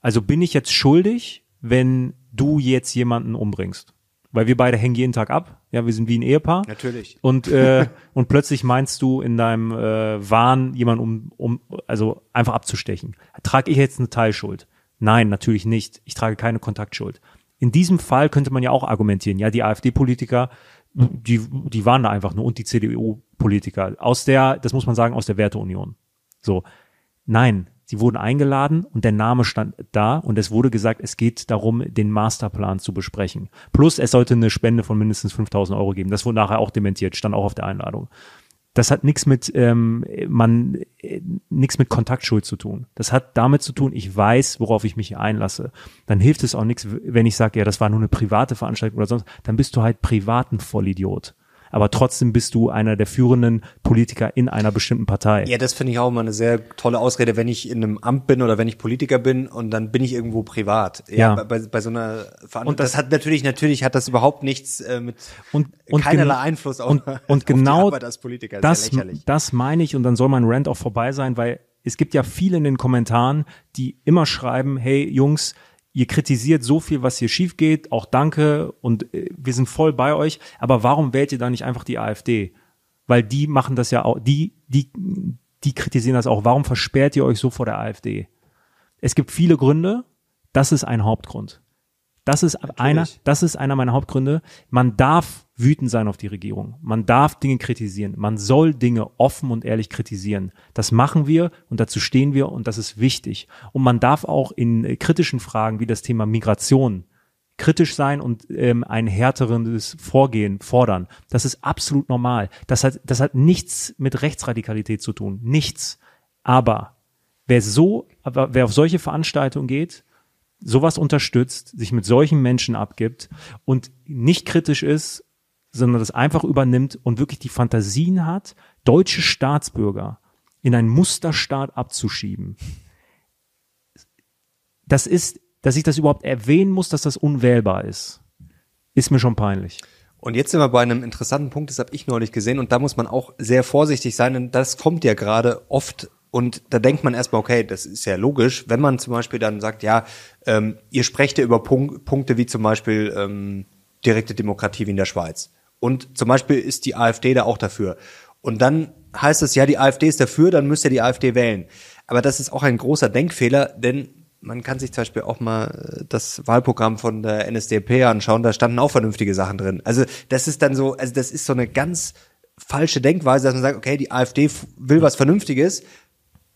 Also bin ich jetzt schuldig, wenn du jetzt jemanden umbringst? Weil wir beide hängen jeden Tag ab. Ja, wir sind wie ein Ehepaar. Natürlich. Und, äh, [laughs] und plötzlich meinst du in deinem äh, Wahn, jemanden um, um, also einfach abzustechen. Trage ich jetzt eine Teilschuld? Nein, natürlich nicht. Ich trage keine Kontaktschuld. In diesem Fall könnte man ja auch argumentieren, ja, die AfD-Politiker, die, die waren da einfach nur und die CDU-Politiker aus der, das muss man sagen, aus der Werteunion. So. Nein, sie wurden eingeladen und der Name stand da und es wurde gesagt, es geht darum, den Masterplan zu besprechen. Plus es sollte eine Spende von mindestens 5000 Euro geben. Das wurde nachher auch dementiert, stand auch auf der Einladung. Das hat nichts mit ähm, äh, nichts mit Kontaktschuld zu tun. Das hat damit zu tun, ich weiß, worauf ich mich hier einlasse. Dann hilft es auch nichts, wenn ich sage, ja, das war nur eine private Veranstaltung oder sonst. Dann bist du halt privaten Vollidiot. Aber trotzdem bist du einer der führenden Politiker in einer bestimmten Partei. Ja, das finde ich auch immer eine sehr tolle Ausrede, wenn ich in einem Amt bin oder wenn ich Politiker bin und dann bin ich irgendwo privat. Ja, ja. Bei, bei so einer Verantwortung. Und das, das, hat natürlich, natürlich hat das überhaupt nichts äh, mit und, und keinerlei Einfluss auf, und, [laughs] und auf genau die Arbeit als Politiker. Das, das meine ich und dann soll mein Rant auch vorbei sein, weil es gibt ja viele in den Kommentaren, die immer schreiben, hey Jungs, ihr kritisiert so viel, was hier schief geht, auch danke und äh, wir sind voll bei euch, aber warum wählt ihr da nicht einfach die AfD? Weil die machen das ja auch, die, die, die kritisieren das auch. Warum versperrt ihr euch so vor der AfD? Es gibt viele Gründe, das ist ein Hauptgrund. Das ist Natürlich. einer, das ist einer meiner Hauptgründe. Man darf wütend sein auf die Regierung. Man darf Dinge kritisieren. Man soll Dinge offen und ehrlich kritisieren. Das machen wir und dazu stehen wir und das ist wichtig. Und man darf auch in kritischen Fragen wie das Thema Migration kritisch sein und ähm, ein härteres Vorgehen fordern. Das ist absolut normal. Das hat, das hat nichts mit Rechtsradikalität zu tun. Nichts. Aber wer so, wer auf solche Veranstaltungen geht, sowas unterstützt, sich mit solchen Menschen abgibt und nicht kritisch ist, sondern das einfach übernimmt und wirklich die Fantasien hat, deutsche Staatsbürger in einen Musterstaat abzuschieben. Das ist, dass ich das überhaupt erwähnen muss, dass das unwählbar ist, ist mir schon peinlich. Und jetzt sind wir bei einem interessanten Punkt, das habe ich neulich gesehen und da muss man auch sehr vorsichtig sein, denn das kommt ja gerade oft und da denkt man erstmal, okay, das ist ja logisch, wenn man zum Beispiel dann sagt, ja, ähm, ihr sprecht ja über Punk Punkte wie zum Beispiel ähm, direkte Demokratie wie in der Schweiz. Und zum Beispiel ist die AfD da auch dafür. Und dann heißt es, ja, die AfD ist dafür, dann müsst ihr die AfD wählen. Aber das ist auch ein großer Denkfehler, denn man kann sich zum Beispiel auch mal äh, das Wahlprogramm von der NSDAP anschauen, da standen auch vernünftige Sachen drin. Also das ist dann so, also das ist so eine ganz falsche Denkweise, dass man sagt, okay, die AfD will was Vernünftiges,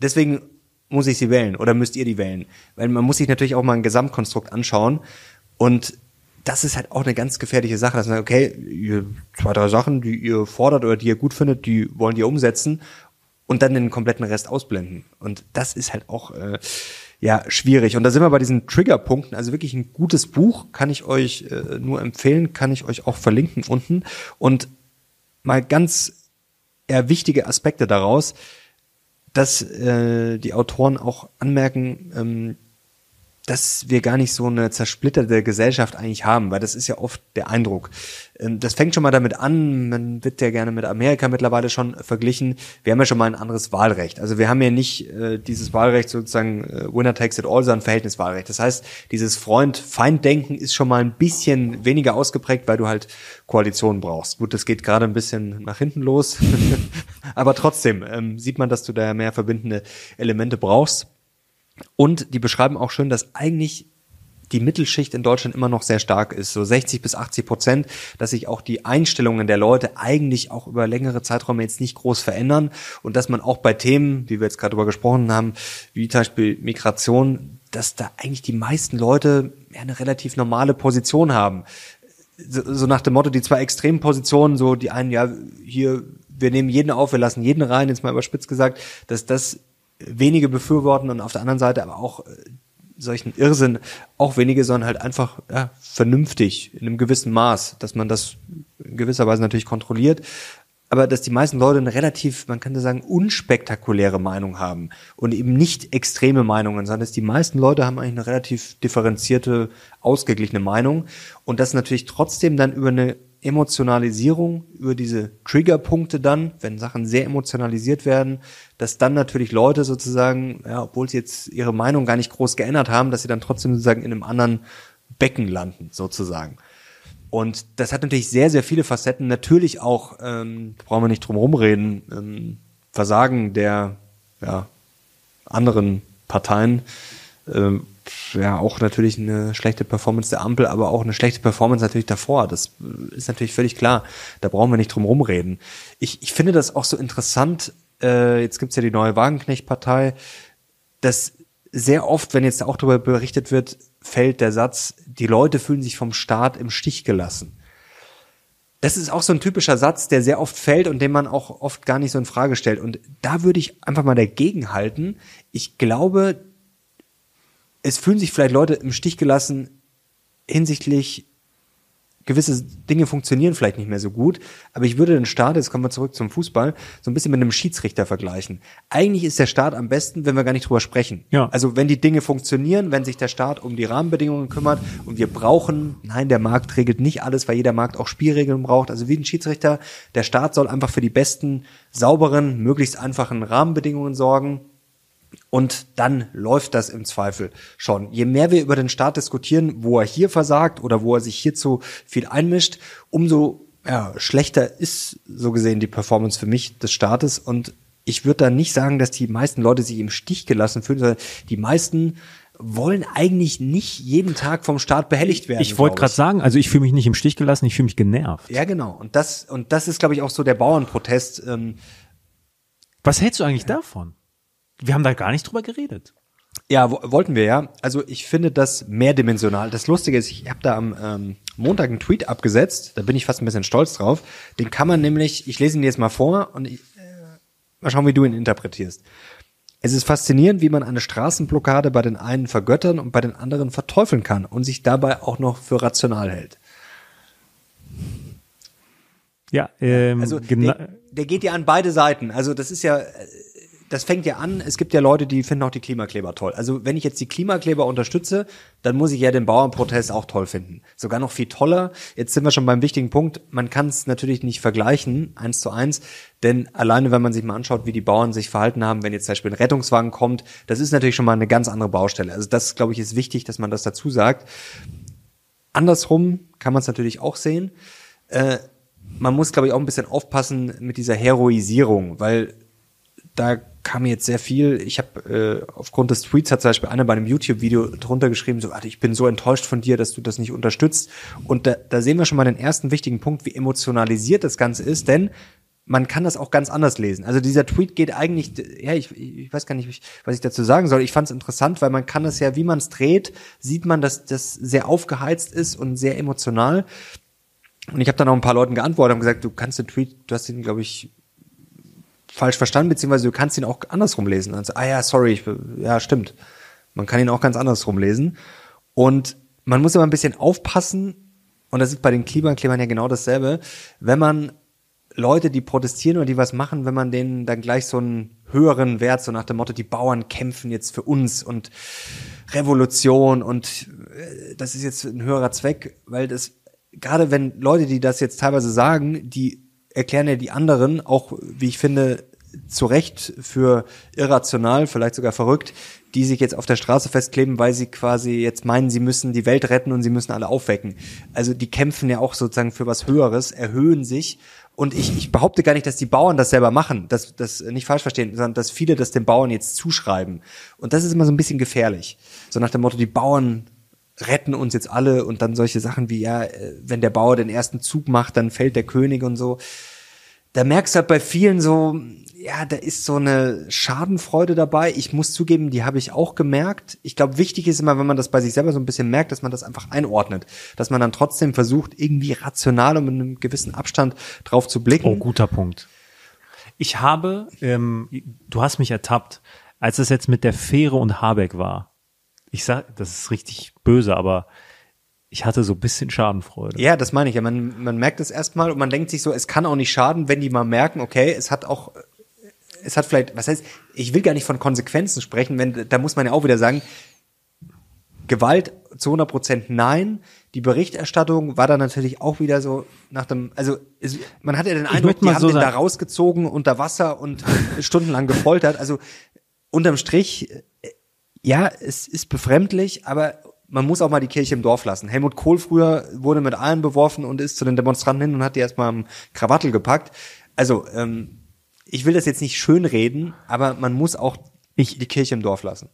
deswegen muss ich sie wählen oder müsst ihr die wählen. Weil man muss sich natürlich auch mal ein Gesamtkonstrukt anschauen und das ist halt auch eine ganz gefährliche Sache, dass man sagt, okay, ihr, zwei, drei Sachen, die ihr fordert oder die ihr gut findet, die wollen die umsetzen und dann den kompletten Rest ausblenden. Und das ist halt auch äh, ja schwierig. Und da sind wir bei diesen Triggerpunkten. Also wirklich ein gutes Buch kann ich euch äh, nur empfehlen, kann ich euch auch verlinken unten. Und mal ganz eher wichtige Aspekte daraus, dass äh, die Autoren auch anmerken, ähm, dass wir gar nicht so eine zersplitterte Gesellschaft eigentlich haben, weil das ist ja oft der Eindruck. Ähm, das fängt schon mal damit an, man wird ja gerne mit Amerika mittlerweile schon verglichen. Wir haben ja schon mal ein anderes Wahlrecht. Also wir haben ja nicht äh, dieses Wahlrecht sozusagen äh, Winner takes it all, sondern Verhältniswahlrecht. Das heißt, dieses Freund-Feind-Denken ist schon mal ein bisschen weniger ausgeprägt, weil du halt Koalitionen brauchst. Gut, das geht gerade ein bisschen nach hinten los, [laughs] aber trotzdem ähm, sieht man, dass du da mehr verbindende Elemente brauchst. Und die beschreiben auch schön, dass eigentlich die Mittelschicht in Deutschland immer noch sehr stark ist, so 60 bis 80 Prozent, dass sich auch die Einstellungen der Leute eigentlich auch über längere Zeiträume jetzt nicht groß verändern und dass man auch bei Themen, wie wir jetzt gerade darüber gesprochen haben, wie zum Beispiel Migration, dass da eigentlich die meisten Leute eine relativ normale Position haben. So, so nach dem Motto, die zwei extremen Positionen, so die einen, ja, hier, wir nehmen jeden auf, wir lassen jeden rein, jetzt mal überspitzt gesagt, dass das wenige befürworten und auf der anderen Seite aber auch äh, solchen Irrsinn auch wenige, sondern halt einfach ja, vernünftig in einem gewissen Maß, dass man das in gewisser Weise natürlich kontrolliert, aber dass die meisten Leute eine relativ, man könnte sagen, unspektakuläre Meinung haben und eben nicht extreme Meinungen, sondern dass die meisten Leute haben eigentlich eine relativ differenzierte, ausgeglichene Meinung und das natürlich trotzdem dann über eine Emotionalisierung, über diese Triggerpunkte dann, wenn Sachen sehr emotionalisiert werden, dass dann natürlich Leute sozusagen, ja, obwohl sie jetzt ihre Meinung gar nicht groß geändert haben, dass sie dann trotzdem sozusagen in einem anderen Becken landen, sozusagen. Und das hat natürlich sehr, sehr viele Facetten. Natürlich auch, ähm, brauchen wir nicht drum rumreden, ähm, Versagen der ja, anderen Parteien. Ähm, ja auch natürlich eine schlechte Performance der Ampel, aber auch eine schlechte Performance natürlich davor. Das ist natürlich völlig klar. Da brauchen wir nicht drum rumreden. Ich, ich finde das auch so interessant. Äh, jetzt gibt's ja die neue Wagenknecht-Partei, dass sehr oft, wenn jetzt auch darüber berichtet wird, fällt der Satz, die Leute fühlen sich vom Staat im Stich gelassen. Das ist auch so ein typischer Satz, der sehr oft fällt und den man auch oft gar nicht so in Frage stellt. Und da würde ich einfach mal dagegen halten. Ich glaube, es fühlen sich vielleicht Leute im Stich gelassen hinsichtlich gewisse Dinge funktionieren vielleicht nicht mehr so gut, aber ich würde den Start, jetzt kommen wir zurück zum Fußball, so ein bisschen mit einem Schiedsrichter vergleichen. Eigentlich ist der Start am besten, wenn wir gar nicht drüber sprechen. Ja. Also wenn die Dinge funktionieren, wenn sich der Staat um die Rahmenbedingungen kümmert und wir brauchen, nein, der Markt regelt nicht alles, weil jeder Markt auch Spielregeln braucht. Also wie ein Schiedsrichter, der Staat soll einfach für die besten, sauberen, möglichst einfachen Rahmenbedingungen sorgen und dann läuft das im Zweifel schon. Je mehr wir über den Staat diskutieren, wo er hier versagt oder wo er sich hierzu viel einmischt, umso ja, schlechter ist so gesehen die Performance für mich des Staates. Und ich würde da nicht sagen, dass die meisten Leute sich im Stich gelassen fühlen, sondern die meisten wollen eigentlich nicht jeden Tag vom Staat behelligt werden. Ich wollte gerade sagen, also ich fühle mich nicht im Stich gelassen, ich fühle mich genervt. Ja, genau. Und das, und das ist, glaube ich, auch so der Bauernprotest. Ähm, Was hältst du eigentlich davon? Wir haben da gar nicht drüber geredet. Ja, wo, wollten wir ja. Also ich finde das mehrdimensional. Das Lustige ist, ich habe da am ähm, Montag einen Tweet abgesetzt. Da bin ich fast ein bisschen stolz drauf. Den kann man nämlich, ich lese ihn dir jetzt mal vor und ich, äh, mal schauen, wie du ihn interpretierst. Es ist faszinierend, wie man eine Straßenblockade bei den einen vergöttern und bei den anderen verteufeln kann und sich dabei auch noch für rational hält. Ja, ähm, Also der, der geht ja an beide Seiten. Also das ist ja, äh, das fängt ja an, es gibt ja Leute, die finden auch die Klimakleber toll. Also wenn ich jetzt die Klimakleber unterstütze, dann muss ich ja den Bauernprotest auch toll finden. Sogar noch viel toller. Jetzt sind wir schon beim wichtigen Punkt. Man kann es natürlich nicht vergleichen, eins zu eins, denn alleine, wenn man sich mal anschaut, wie die Bauern sich verhalten haben, wenn jetzt zum Beispiel ein Rettungswagen kommt, das ist natürlich schon mal eine ganz andere Baustelle. Also das, glaube ich, ist wichtig, dass man das dazu sagt. Andersrum kann man es natürlich auch sehen. Äh, man muss, glaube ich, auch ein bisschen aufpassen mit dieser Heroisierung, weil da kam jetzt sehr viel. Ich habe äh, aufgrund des Tweets hat zum Beispiel einer bei einem YouTube-Video drunter geschrieben, so, ich bin so enttäuscht von dir, dass du das nicht unterstützt. Und da, da sehen wir schon mal den ersten wichtigen Punkt, wie emotionalisiert das Ganze ist, denn man kann das auch ganz anders lesen. Also dieser Tweet geht eigentlich, ja, ich, ich weiß gar nicht, was ich dazu sagen soll. Ich fand es interessant, weil man kann es ja, wie man es dreht, sieht man, dass das sehr aufgeheizt ist und sehr emotional. Und ich habe dann auch ein paar Leuten geantwortet und gesagt, du kannst den Tweet, du hast ihn, glaube ich, falsch verstanden, beziehungsweise du kannst ihn auch andersrum lesen. Also, ah ja, sorry, ich, ja, stimmt. Man kann ihn auch ganz andersrum lesen. Und man muss immer ein bisschen aufpassen, und das ist bei den Klimaklebern ja genau dasselbe, wenn man Leute, die protestieren oder die was machen, wenn man denen dann gleich so einen höheren Wert, so nach dem Motto, die Bauern kämpfen jetzt für uns und Revolution und äh, das ist jetzt ein höherer Zweck, weil das, gerade wenn Leute, die das jetzt teilweise sagen, die erklären ja die anderen auch, wie ich finde, zu Recht für irrational, vielleicht sogar verrückt, die sich jetzt auf der Straße festkleben, weil sie quasi jetzt meinen, sie müssen die Welt retten und sie müssen alle aufwecken. Also die kämpfen ja auch sozusagen für was Höheres, erhöhen sich. Und ich, ich behaupte gar nicht, dass die Bauern das selber machen, das, das nicht falsch verstehen, sondern dass viele das den Bauern jetzt zuschreiben. Und das ist immer so ein bisschen gefährlich. So nach dem Motto, die Bauern retten uns jetzt alle und dann solche Sachen wie, ja, äh, wenn der Bauer den ersten Zug macht, dann fällt der König und so. Da merkst du halt bei vielen so, ja, da ist so eine Schadenfreude dabei. Ich muss zugeben, die habe ich auch gemerkt. Ich glaube, wichtig ist immer, wenn man das bei sich selber so ein bisschen merkt, dass man das einfach einordnet. Dass man dann trotzdem versucht, irgendwie rational und mit einem gewissen Abstand drauf zu blicken. Oh, guter Punkt. Ich habe, ähm, du hast mich ertappt, als es jetzt mit der Fähre und Habeck war. Ich sag, das ist richtig böse, aber ich hatte so ein bisschen Schadenfreude. Ja, das meine ich ja. Man, man merkt es erstmal und man denkt sich so, es kann auch nicht schaden, wenn die mal merken, okay, es hat auch, es hat vielleicht, was heißt, ich will gar nicht von Konsequenzen sprechen, wenn, da muss man ja auch wieder sagen, Gewalt zu 100 Prozent nein. Die Berichterstattung war dann natürlich auch wieder so nach dem, also es, man hat ja den Eindruck, die haben so den da rausgezogen unter Wasser und [laughs] stundenlang gefoltert. Also unterm Strich, ja, es ist befremdlich, aber man muss auch mal die Kirche im Dorf lassen. Helmut Kohl früher wurde mit allen beworfen und ist zu den Demonstranten hin und hat die erstmal am Krawattel gepackt. Also, ähm, ich will das jetzt nicht schönreden, aber man muss auch Ich- die Kirche im Dorf lassen.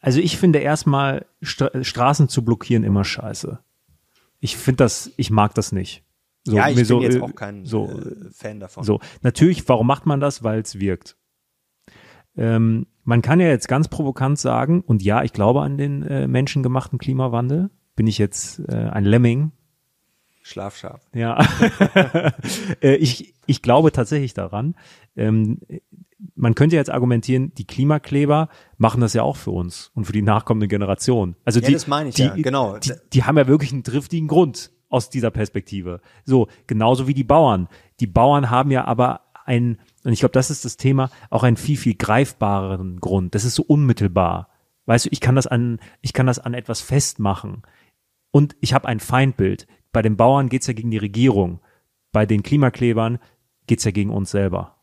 Also ich finde erstmal Stra Straßen zu blockieren immer scheiße. Ich finde das, ich mag das nicht. So, ja, ich bin so, jetzt äh, auch kein so, äh, Fan davon. So, natürlich, warum macht man das? Weil es wirkt. Ähm, man kann ja jetzt ganz provokant sagen, und ja, ich glaube an den äh, menschengemachten Klimawandel. Bin ich jetzt äh, ein Lemming? Schlafschaf. Ja. [laughs] Äh, ich, ich glaube tatsächlich daran. Ähm, man könnte jetzt argumentieren, die Klimakleber machen das ja auch für uns und für die nachkommende Generation. Also Ja, die, das meine ich die, ja, genau. Die, die haben ja wirklich einen triftigen Grund, aus dieser Perspektive. So, genauso wie die Bauern. Die Bauern haben ja aber ein, und ich glaube, das ist das Thema, auch einen viel, viel greifbareren Grund. Das ist so unmittelbar. Weißt du, ich kann das an, ich kann das an etwas festmachen. Und ich habe ein Feindbild. Bei den Bauern geht's ja gegen die Regierung. Bei den Klimaklebern geht's ja gegen uns selber.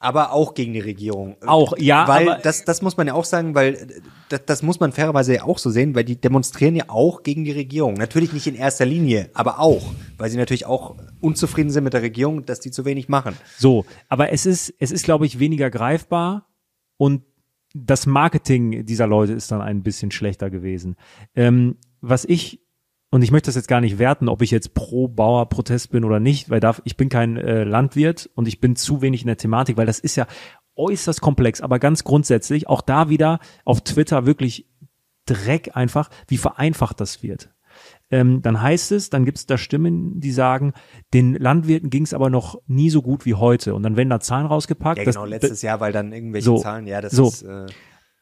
Aber auch gegen die Regierung. Auch, ja, Weil das, das muss man ja auch sagen, weil das, das muss man fairerweise ja auch so sehen, weil die demonstrieren ja auch gegen die Regierung. Natürlich nicht in erster Linie, aber auch, weil sie natürlich auch unzufrieden sind mit der Regierung, dass die zu wenig machen. So, aber es ist, es ist, glaube ich, weniger greifbar und das Marketing dieser Leute ist dann ein bisschen schlechter gewesen. Ähm, was ich und ich möchte das jetzt gar nicht werten, ob ich jetzt pro Bauerprotest bin oder nicht, weil da, ich bin kein äh, Landwirt und ich bin zu wenig in der Thematik, weil das ist ja äußerst komplex, aber ganz grundsätzlich auch da wieder auf Twitter wirklich Dreck einfach, wie vereinfacht das wird. Ähm, dann heißt es, dann gibt es da Stimmen, die sagen, den Landwirten ging es aber noch nie so gut wie heute. Und dann werden da Zahlen rausgepackt. Ja, das- genau, letztes Jahr, weil dann irgendwelche So, Zahlen, ja, das so. ist, äh,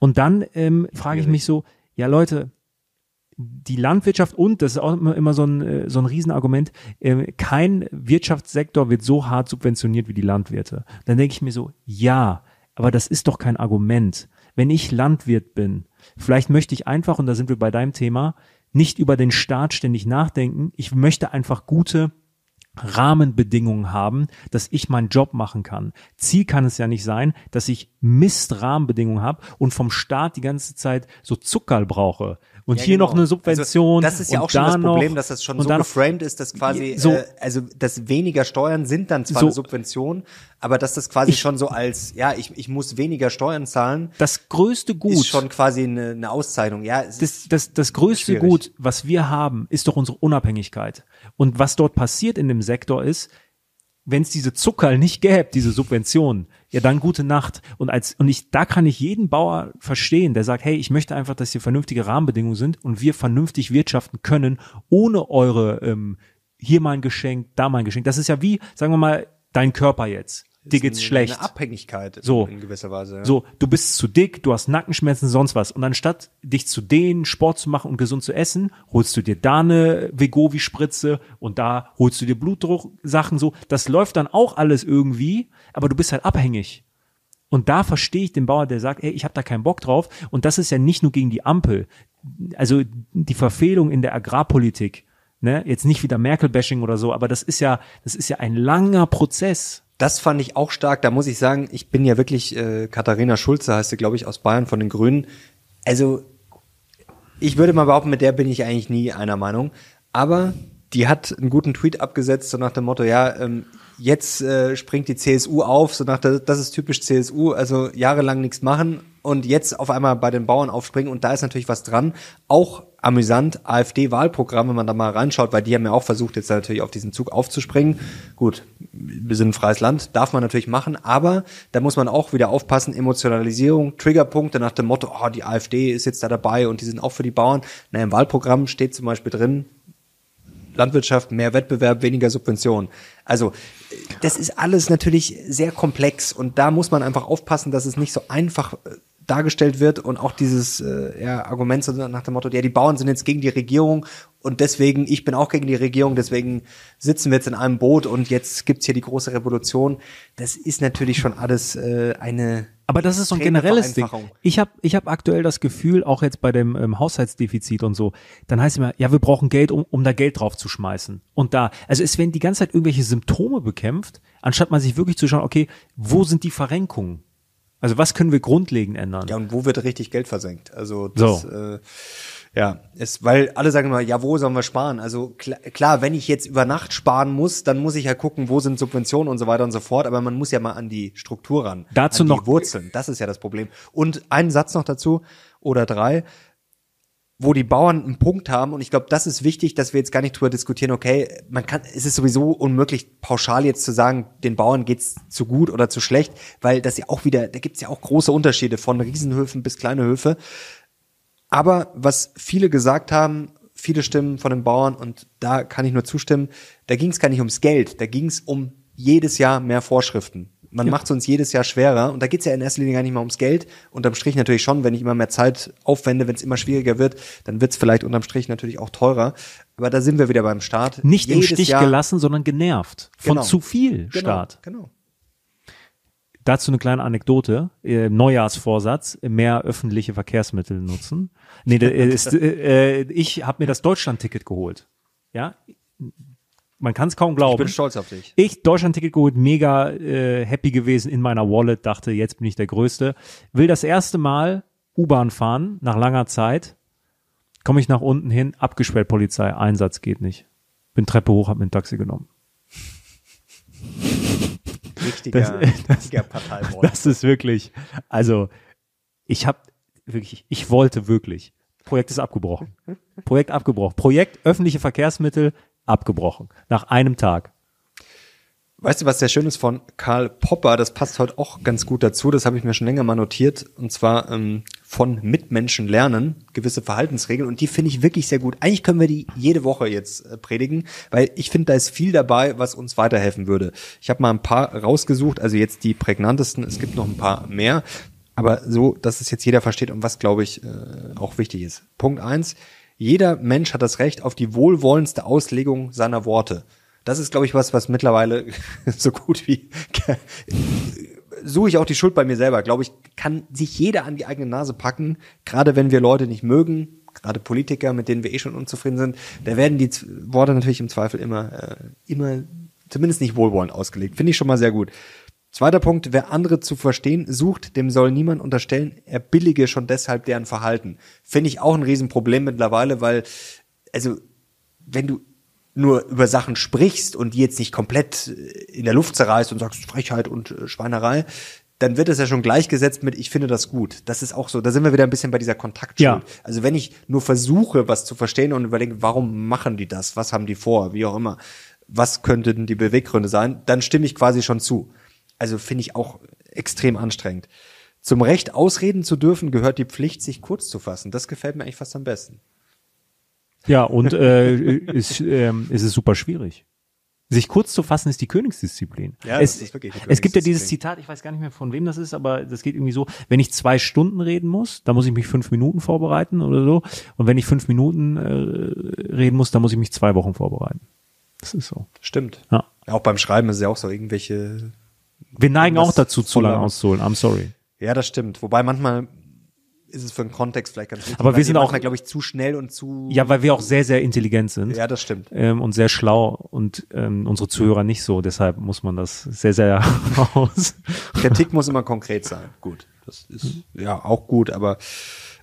Und dann ähm, frage ich mich so, ja Leute, die Landwirtschaft und, das ist auch immer, so ein, äh, so ein Riesenargument, ähm, kein Wirtschaftssektor wird so hart subventioniert wie die Landwirte. Dann denke ich mir so, ja, aber das ist doch kein Argument. Wenn ich Landwirt bin, vielleicht möchte ich einfach, und da sind wir bei deinem Thema, nicht über den Staat ständig nachdenken. Ich möchte einfach gute Rahmenbedingungen haben, dass ich meinen Job machen kann. Ziel kann es ja nicht sein, dass ich Mist-Rahmenbedingungen habe und vom Staat die ganze Zeit so Zuckerl brauche. Und Ja, hier genau. noch eine Subvention. Also, das ist ja auch schon da das Problem, noch, dass das schon so geframed ist, dass quasi, So. äh, also dass weniger Steuern sind dann zwar So. eine Subvention, aber dass das quasi Ich- schon so als, ja, ich, ich muss weniger Steuern zahlen, Das größte Gut. ist schon quasi eine, eine Auszeichnung. Ja, das, das, das größte schwierig. Gut, was wir haben, ist doch unsere Unabhängigkeit. Und was dort passiert in dem Sektor ist, wenn es diese Zuckerl nicht gäbe, diese Subventionen, ja dann gute Nacht. Und als und ich da kann ich jeden Bauer verstehen, der sagt, hey, ich möchte einfach, dass hier vernünftige Rahmenbedingungen sind und wir vernünftig wirtschaften können, ohne eure ähm, hier mal ein Geschenk, da mal ein Geschenk. Das ist ja wie, sagen wir mal, dein Körper jetzt. Dir geht's eine, schlecht. Eine Abhängigkeit So. in gewisser Weise. Ja. So, du bist zu dick, du hast Nackenschmerzen, sonst was. Und anstatt dich zu dehnen, Sport zu machen und gesund zu essen, holst du dir da eine Vegovi-Spritze und da holst du dir Blutdrucksachen so. Das läuft dann auch alles irgendwie, aber du bist halt abhängig. Und da verstehe ich den Bauer, der sagt, ey, ich habe da keinen Bock drauf. Und das ist ja nicht nur gegen die Ampel. Also die Verfehlung in der Agrarpolitik, ne, jetzt nicht wieder Merkel-Bashing oder so, aber das ist ja, das ist ja ein langer Prozess. Das fand ich auch stark. Da muss ich sagen, ich bin ja wirklich, äh, Katharina Schulze heißt sie, glaube ich, aus Bayern von den Grünen. Also, ich würde mal behaupten, mit der bin ich eigentlich nie einer Meinung. Aber die hat einen guten Tweet abgesetzt, so nach dem Motto, ja, ähm, jetzt äh, springt die CSU auf, so nach der, das ist typisch CSU, also jahrelang nichts machen und jetzt auf einmal bei den Bauern aufspringen und da ist natürlich was dran. Auch amüsant, AfD-Wahlprogramm, wenn man da mal reinschaut, weil die haben ja auch versucht, jetzt natürlich auf diesen Zug aufzuspringen. Gut, wir sind ein freies Land, darf man natürlich machen, aber da muss man auch wieder aufpassen, Emotionalisierung, Triggerpunkte nach dem Motto, oh, die AfD ist jetzt da dabei und die sind auch für die Bauern. Na, im Wahlprogramm steht zum Beispiel drin, Landwirtschaft, mehr Wettbewerb, weniger Subvention. Also das ist alles natürlich sehr komplex und da muss man einfach aufpassen, dass es nicht so einfach äh, dargestellt wird und auch dieses äh, ja, Argument so nach dem Motto, ja, die Bauern sind jetzt gegen die Regierung und deswegen, ich bin auch gegen die Regierung, deswegen sitzen wir jetzt in einem Boot und jetzt gibt's hier die große Revolution. Das ist natürlich schon alles äh, eine Aber das ist so ein generelles Ding. Ich habe ich hab aktuell das Gefühl, auch jetzt bei dem ähm, Haushaltsdefizit und so, dann heißt es immer, ja, wir brauchen Geld, um, um da Geld drauf zu schmeißen. Und da, also es werden die ganze Zeit irgendwelche Symptome bekämpft, anstatt mal sich wirklich zu schauen, okay, wo sind die Verrenkungen? Also was können wir grundlegend ändern? Ja, und wo wird richtig Geld versenkt? Also das, So. äh, ja, ist, weil alle sagen immer, ja, wo sollen wir sparen? Also klar, klar, wenn ich jetzt über Nacht sparen muss, dann muss ich ja gucken, wo sind Subventionen und so weiter und so fort. Aber man muss ja mal an die Struktur ran, Dazu an die noch- Wurzeln. Das ist ja das Problem. Und einen Satz noch dazu oder drei wo die Bauern einen Punkt haben und ich glaube, das ist wichtig, dass wir jetzt gar nicht drüber diskutieren, okay, man kann, es ist sowieso unmöglich, pauschal jetzt zu sagen, den Bauern geht's zu gut oder zu schlecht, weil das ja auch wieder, da gibt's ja auch große Unterschiede von Riesenhöfen bis kleine Höfe. Aber was viele gesagt haben, viele Stimmen von den Bauern, und da kann ich nur zustimmen, da ging es gar nicht ums Geld, da ging es um jedes Jahr mehr Vorschriften. Man macht es uns jedes Jahr schwerer und da geht's ja in erster Linie gar nicht mal ums Geld. Unterm Strich natürlich schon, wenn ich immer mehr Zeit aufwende, wenn es immer schwieriger wird, dann wird's vielleicht unterm Strich natürlich auch teurer. Aber da sind wir wieder beim Start. Nicht im Jedes Stich Jahr- gelassen, sondern genervt. Von Genau. zu viel Genau, Staat. Genau. Dazu eine kleine Anekdote. Äh, Neujahrsvorsatz, mehr öffentliche Verkehrsmittel nutzen. Nee, da ist, äh, äh, ich habe mir das Deutschland-Ticket geholt. Ja, man kann es kaum Ich glauben. bin stolz auf dich. Ich Deutschland-Ticket geholt, mega äh, happy gewesen in meiner Wallet, dachte, jetzt bin ich der Größte. Will das erste Mal U-Bahn fahren, nach langer Zeit, komme ich nach unten hin, abgesperrt Polizei, Einsatz geht nicht. Bin Treppe hoch, hab mir ein Taxi genommen. Richtiger, richtiger Parteiboy. Das ist wirklich, also ich habe wirklich, ich wollte wirklich. Projekt ist abgebrochen. Projekt abgebrochen. Projekt öffentliche Verkehrsmittel abgebrochen. Nach einem Tag. Weißt du, was sehr schön ist von Karl Popper? Das passt heute auch ganz gut dazu. Das habe ich mir schon länger mal notiert. Und zwar ähm, von Mitmenschen lernen, gewisse Verhaltensregeln. Und die finde ich wirklich sehr gut. Eigentlich können wir die jede Woche jetzt äh, predigen, weil ich finde, da ist viel dabei, was uns weiterhelfen würde. Ich habe mal ein paar rausgesucht, also jetzt die prägnantesten. Es gibt noch ein paar mehr. Aber so, dass es jetzt jeder versteht und was, glaube ich, äh, auch wichtig ist. Punkt eins: Jeder Mensch hat das Recht auf die wohlwollendste Auslegung seiner Worte. Das ist, glaube ich, was, was mittlerweile [laughs] so gut wie [laughs] suche ich auch die Schuld bei mir selber. Glaube ich, kann sich jeder an die eigene Nase packen, gerade wenn wir Leute nicht mögen, gerade Politiker, mit denen wir eh schon unzufrieden sind, da werden die Worte natürlich im Zweifel immer, äh, immer zumindest nicht wohlwollend ausgelegt. Finde ich schon mal sehr gut. Zweiter Punkt, wer andere zu verstehen sucht, dem soll niemand unterstellen, er billige schon deshalb deren Verhalten. Finde ich auch ein Riesenproblem mittlerweile, weil, also, wenn du nur über Sachen sprichst und die jetzt nicht komplett äh, in der Luft zerreißt und sagst Frechheit und äh, Schweinerei, dann wird es ja schon gleichgesetzt mit ich finde das gut. Das ist auch so. Da sind wir wieder ein bisschen bei dieser Kontaktschuld. Ja. Also wenn ich nur versuche, was zu verstehen und überlege, warum machen die das? Was haben die vor? Wie auch immer. Was könnten die Beweggründe sein? Dann stimme ich quasi schon zu. Also finde ich auch extrem anstrengend. Zum Recht ausreden zu dürfen gehört die Pflicht, sich kurz zu fassen. Das gefällt mir eigentlich fast am besten. Ja, und äh, [laughs] ist, ähm, es ist super schwierig. Sich kurz zu fassen ist die Königsdisziplin. Ja, es, das ist wirklich es gibt ja dieses. Zitat, ich weiß gar nicht mehr von wem das ist, aber das geht irgendwie so, wenn ich zwei Stunden reden muss, dann muss ich mich fünf Minuten vorbereiten oder so. Und wenn ich fünf Minuten äh, reden muss, dann muss ich mich zwei Wochen vorbereiten. Das ist so. Stimmt. Ja. Auch beim Schreiben ist es ja auch so irgendwelche. Wir neigen auch dazu, zu lange auszuholen. I'm sorry. Ja, das stimmt. Wobei manchmal ist es für den Kontext vielleicht ganz wichtig. Aber wir sind auch- glaube ich, zu schnell und zu. Ja, weil wir auch sehr, sehr intelligent sind. Ja, das stimmt. ähm, und sehr schlau und ähm, unsere Zuhörer nicht so. Deshalb muss man das sehr, sehr [laughs] aus. Kritik muss immer konkret sein. Gut. Das ist ja auch gut, aber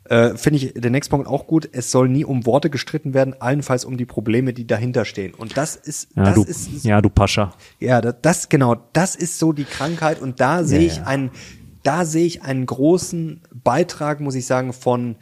äh, finde ich den nächsten Punkt auch gut. Es soll nie um Worte gestritten werden, allenfalls um die Probleme, die dahinter stehen. Und das ist, Ja, das du, ist, ja, du Pascha. Ja, das, das genau, das ist so die Krankheit und da sehe ich ja. einen, da sehe ich einen großen Beitrag, muss ich sagen, von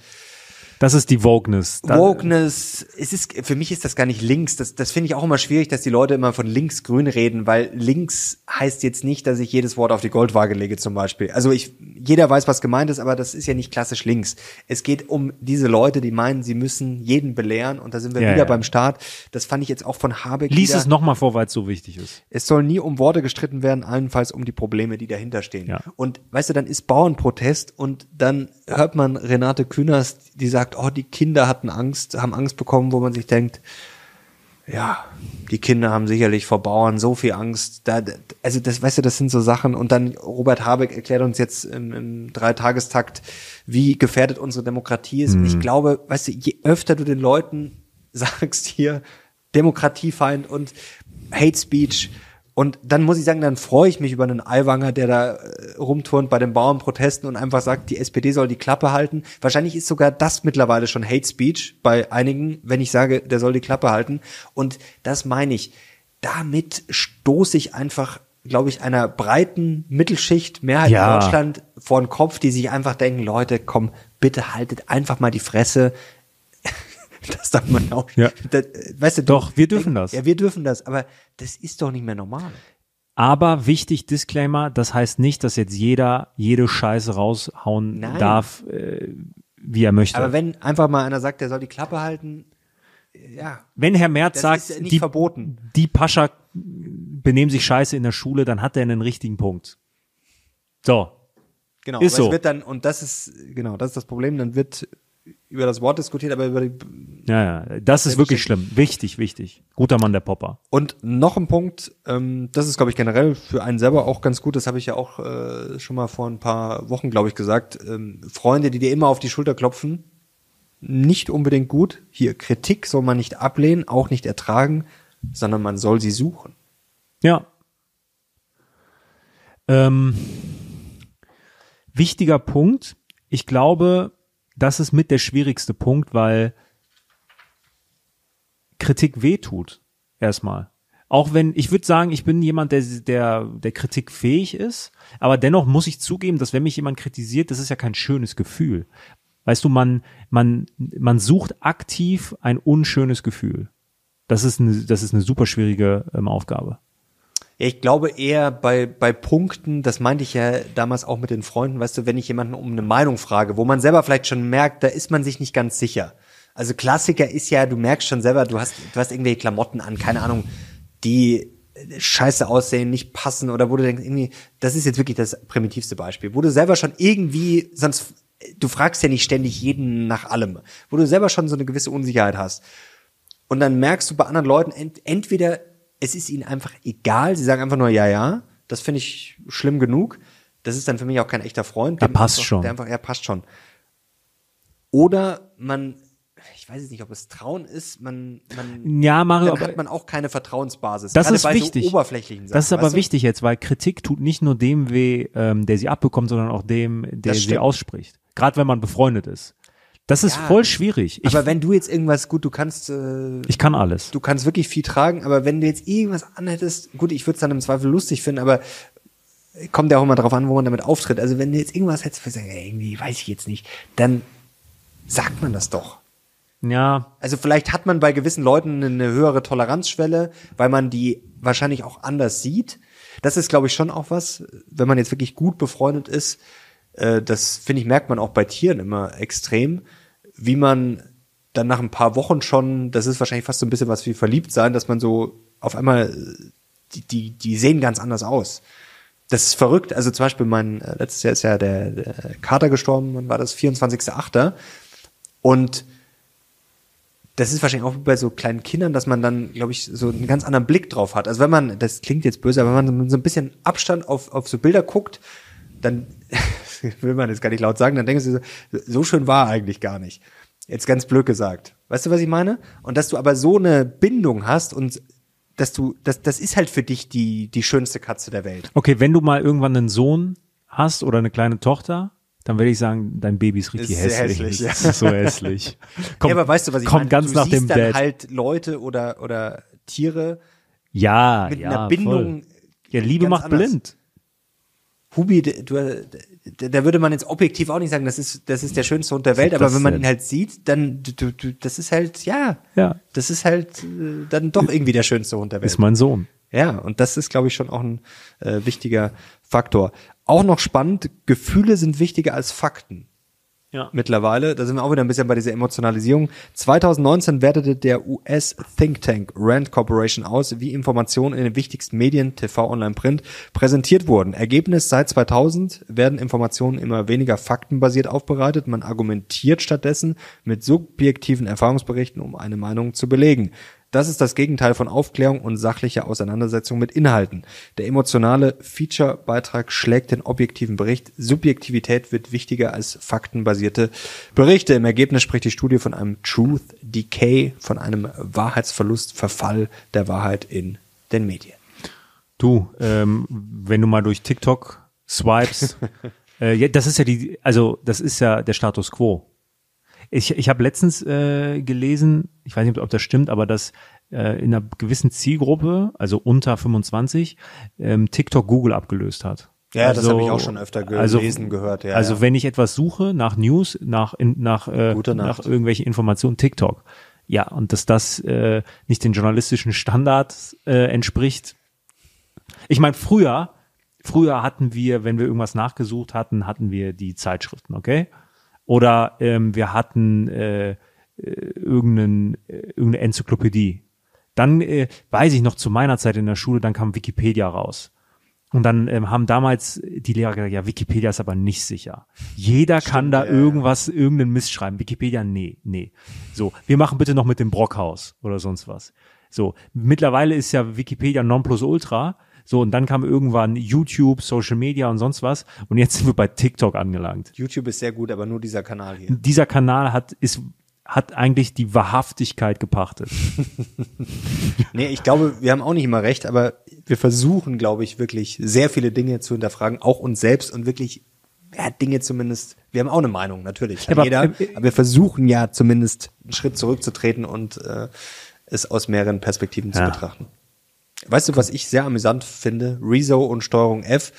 Das ist die Wokeness. Da, Wokeness. Es ist für mich ist das gar nicht links. Das, das finde ich auch immer schwierig, dass die Leute immer von links-grün reden, weil links heißt jetzt nicht, dass ich jedes Wort auf die Goldwaage lege zum Beispiel. Also ich, jeder weiß, was gemeint ist, aber das ist ja nicht klassisch links. Es geht um diese Leute, die meinen, sie müssen jeden belehren und da sind wir Ja, wieder ja. beim Staat. Das fand ich jetzt auch von Habeck. Lies wieder. es nochmal vor, weil es so wichtig ist. Es soll nie um Worte gestritten werden, allenfalls um die Probleme, die dahinter stehen. Ja. Und weißt du, dann ist Bauernprotest und dann hört man Renate Künast, die sagt, oh, die Kinder hatten Angst, haben Angst bekommen, wo man sich denkt, ja, die Kinder haben sicherlich vor Bauern so viel Angst. Da, also das, weißt du, das sind so Sachen. Und dann Robert Habeck erklärt uns jetzt im, im Dreitagestakt, wie gefährdet unsere Demokratie ist. Und ich glaube, weißt du, je öfter du den Leuten [laughs] sagst hier Demokratiefeind und Hate Speech und dann muss ich sagen, dann freue ich mich über einen Aiwanger, der da äh, rumturnt bei den Bauernprotesten und einfach sagt, die SPD soll die Klappe halten. Wahrscheinlich ist sogar das mittlerweile schon Hate Speech bei einigen, wenn ich sage, der soll die Klappe halten. Und das meine ich. Damit stoße ich einfach, glaube ich, einer breiten Mittelschicht, Mehrheit Ja. in Deutschland vor den Kopf, die sich einfach denken, Leute, komm, bitte haltet einfach mal die Fresse. [laughs] Das darf man auch. Ja. Das, weißt du, Doch, wir dürfen das. Ja, wir dürfen das, aber das ist doch nicht mehr normal. Aber wichtig, Disclaimer, das heißt nicht, dass jetzt jeder jede Scheiße raushauen Nein. darf, äh, wie er möchte. Aber wenn einfach mal einer sagt, der soll die Klappe halten, ja, wenn Herr Merz sagt, die, verboten. die Pascha benehmen sich scheiße in der Schule, dann hat er einen richtigen Punkt. So. Genau, Ist so. wird dann, und das ist, genau, das ist das Problem, dann wird über das Wort diskutiert, aber über die, Ja, ja, das ist wirklich schlimm. Wichtig, wichtig. Guter Mann, der Popper. Und noch ein Punkt, ähm, das ist, glaube ich, generell für einen selber auch ganz gut, das habe ich ja auch äh, schon mal vor ein paar Wochen, glaube ich, gesagt. Ähm, Freunde, die dir immer auf die Schulter klopfen, nicht unbedingt gut. Hier, Kritik soll man nicht ablehnen, auch nicht ertragen, sondern man soll sie suchen. Ja. Ähm, wichtiger Punkt. Ich glaube, das ist mit der schwierigste Punkt, weil Kritik wehtut. Erstmal. Auch wenn, ich würde sagen, ich bin jemand, der, der, der Kritik fähig ist, aber dennoch muss ich zugeben, dass wenn mich jemand kritisiert, das ist ja kein schönes Gefühl. Weißt du, man, man, man sucht aktiv ein unschönes Gefühl. Das ist eine, das ist eine super schwierige ähm, Aufgabe. Ich glaube eher bei, bei Punkten, das meinte ich ja damals auch mit den Freunden, weißt du, wenn ich jemanden um eine Meinung frage, wo man selber vielleicht schon merkt, da ist man sich nicht ganz sicher. Also Klassiker ist ja, du merkst schon selber, du hast, du hast irgendwelche Klamotten an, keine Ahnung, die scheiße aussehen, nicht passen oder wo du denkst, irgendwie, das ist jetzt wirklich das primitivste Beispiel, wo du selber schon irgendwie, sonst, du fragst ja nicht ständig jeden nach allem, wo du selber schon so eine gewisse Unsicherheit hast. Und dann merkst du bei anderen Leuten, ent, entweder es ist ihnen einfach egal, sie sagen einfach nur ja, ja, das finde ich schlimm genug. Das ist dann für mich auch kein echter Freund. Dem passt einfach, schon. Der einfach, ja, passt schon. Oder man, ich weiß jetzt nicht, ob es Trauen ist, man, man, Ja, Mario, dann hat man auch keine Vertrauensbasis. das ist wichtig. So oberflächlichen Sachen, das ist aber du? wichtig jetzt, weil Kritik tut nicht nur dem weh, ähm, der sie abbekommt, sondern auch dem, der sie ausspricht. Gerade wenn man befreundet ist. Das ist Ja, voll schwierig. Ich, aber wenn du jetzt irgendwas, gut, du kannst, äh, ich kann alles. du kannst wirklich viel tragen, aber wenn du jetzt irgendwas anhättest, gut, ich würde es dann im Zweifel lustig finden, aber kommt ja auch immer drauf an, wo man damit auftritt. Also wenn du jetzt irgendwas hättest, wo ich sage, ey, irgendwie weiß ich jetzt nicht, dann sagt man das doch. Ja, Also vielleicht hat man bei gewissen Leuten eine höhere Toleranzschwelle, weil man die wahrscheinlich auch anders sieht. Das ist, glaube ich, schon auch was, wenn man jetzt wirklich gut befreundet ist. Äh, das finde ich merkt man auch bei Tieren immer extrem, wie man dann nach ein paar Wochen schon, das ist wahrscheinlich fast so ein bisschen was wie verliebt sein, dass man so auf einmal äh, die die die sehen ganz anders aus. Das ist verrückt. Also zum Beispiel mein äh, letztes Jahr ist ja der, der Kater gestorben, wann war das 24.8. Und das ist wahrscheinlich auch bei so kleinen Kindern, dass man dann, glaube ich, so einen ganz anderen Blick drauf hat. Also wenn man, das klingt jetzt böse, aber wenn man so ein bisschen Abstand auf, auf so Bilder guckt, dann [laughs] [laughs] will man jetzt gar nicht laut sagen, dann denkst du, so, so schön war eigentlich gar nicht. Jetzt ganz blöd gesagt. Weißt du, was ich meine? Und dass du aber so eine Bindung hast und dass du, das, das ist halt für dich die, die schönste Katze der Welt. okay, wenn du mal irgendwann einen Sohn hast oder eine kleine Tochter, dann werde ich sagen, dein Baby ist richtig Ist hässlich. hässlich, ja. Ist so hässlich. Kommt, [laughs] ja, aber weißt du, was ich kommt meine? ganz du nach siehst dem dann Dad. halt Leute oder, oder Tiere ja, mit ja, einer Bindung. Voll. Ja, Liebe macht anders. blind. Hubi, du, da würde man jetzt objektiv auch nicht sagen, das ist, das ist der schönste Hund der Welt, aber wenn man ihn halt sieht, dann, du, du, du, das ist halt, ja, Ja. das ist halt äh, dann doch irgendwie der schönste Hund der Welt. Ist mein Sohn. Ja, und das ist, glaube ich, schon auch ein äh, wichtiger Faktor. Auch noch spannend, Gefühle sind wichtiger als Fakten Ja. mittlerweile. Da sind wir auch wieder ein bisschen bei dieser Emotionalisierung. 2019 wertete der US Think Tank Rand Corporation aus, wie Informationen in den wichtigsten Medien, TV, Online, Print, präsentiert wurden. Ergebnis seit 2000 werden Informationen immer weniger faktenbasiert aufbereitet. Man argumentiert stattdessen mit subjektiven Erfahrungsberichten, um eine Meinung zu belegen. Das ist das Gegenteil von Aufklärung und sachlicher Auseinandersetzung mit Inhalten. Der emotionale Feature-Beitrag schlägt den objektiven Bericht. Subjektivität wird wichtiger als faktenbasierte Berichte. Im Ergebnis spricht die Studie von einem Truth Decay, von einem Wahrheitsverlust, Verfall der Wahrheit in den Medien. Du, ähm, wenn du mal durch TikTok swipes, [laughs] äh, das ist ja die, also das ist ja der Status quo. Ich, ich habe letztens äh, gelesen, ich weiß nicht, ob das stimmt, aber dass äh, in einer gewissen Zielgruppe, also unter 25, ähm, TikTok Google abgelöst hat. Ja, das habe ich auch schon öfter gelesen, gehört, ja, also ja. wenn ich etwas suche nach News, nach in, nach äh, nach irgendwelchen Informationen, TikTok. Ja, und dass das äh, nicht den journalistischen Standards äh, entspricht. Ich meine, früher, früher hatten wir, wenn wir irgendwas nachgesucht hatten, hatten wir die Zeitschriften, okay? Oder ähm, wir hatten äh, äh, irgendeinen, äh, irgendeine Enzyklopädie. Dann äh, weiß ich noch zu meiner Zeit in der Schule, dann kam Wikipedia raus. Und dann ähm, haben damals die Lehrer gesagt, ja, Wikipedia ist aber nicht sicher. Jeder Stimmt, kann da ja, irgendwas, ja. irgendeinen Mist schreiben. Wikipedia, nee, nee. So, wir machen bitte noch mit dem Brockhaus oder sonst was. So, mittlerweile ist ja Wikipedia Nonplusultra. So, und dann kam irgendwann YouTube, Social Media und sonst was. Und jetzt sind wir bei TikTok angelangt. YouTube ist sehr gut, aber nur dieser Kanal hier. Dieser Kanal hat, ist hat eigentlich die Wahrhaftigkeit gepachtet. [laughs] nee, ich glaube, wir haben auch nicht immer recht, aber wir versuchen, glaube ich, wirklich sehr viele Dinge zu hinterfragen, auch uns selbst und wirklich ja, Dinge zumindest, wir haben auch eine Meinung, natürlich, ja, aber, jeder, äh, aber wir versuchen ja zumindest einen Schritt zurückzutreten und äh, es aus mehreren Perspektiven ja. zu betrachten. Weißt du, was ich sehr amüsant finde? Rezo und Steuerung F.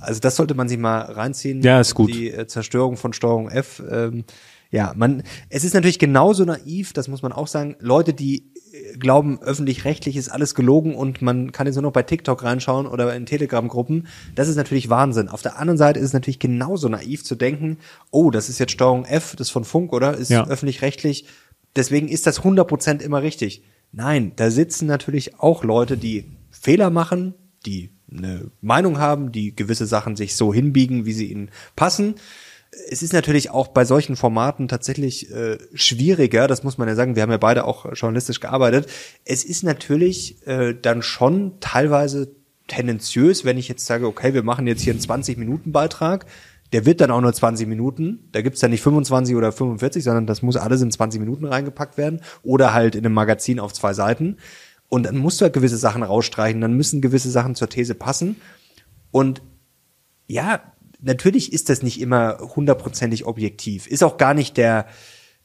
Also das sollte man sich mal reinziehen. Ja, ist gut. Die äh, Zerstörung von Steuerung F. Ähm, ja, man, es ist natürlich genauso naiv, das muss man auch sagen. Leute, die äh, glauben, öffentlich-rechtlich ist alles gelogen und man kann jetzt nur noch bei TikTok reinschauen oder in Telegram-Gruppen. Das ist natürlich Wahnsinn. Auf der anderen Seite ist es natürlich genauso naiv zu denken, oh, das ist jetzt Steuerung F, das ist von Funk, oder? Ist ja. öffentlich-rechtlich. Deswegen ist das 100% immer richtig. Nein, da sitzen natürlich auch Leute, die Fehler machen, die eine Meinung haben, die gewisse Sachen sich so hinbiegen, wie sie ihnen passen es ist natürlich auch bei solchen Formaten tatsächlich äh, schwieriger, das muss man ja sagen, wir haben ja beide auch journalistisch gearbeitet. Es ist natürlich äh, dann schon teilweise tendenziös, wenn ich jetzt sage, okay, wir machen jetzt hier einen 20-Minuten-Beitrag, der wird dann auch nur 20 Minuten, da gibt's dann nicht 25 oder 45, sondern das muss alles in 20 Minuten reingepackt werden oder halt in einem Magazin auf zwei Seiten. Und dann musst du halt gewisse Sachen rausstreichen, dann müssen gewisse Sachen zur These passen. Und ja, natürlich ist das nicht immer hundertprozentig objektiv. Ist auch gar nicht der,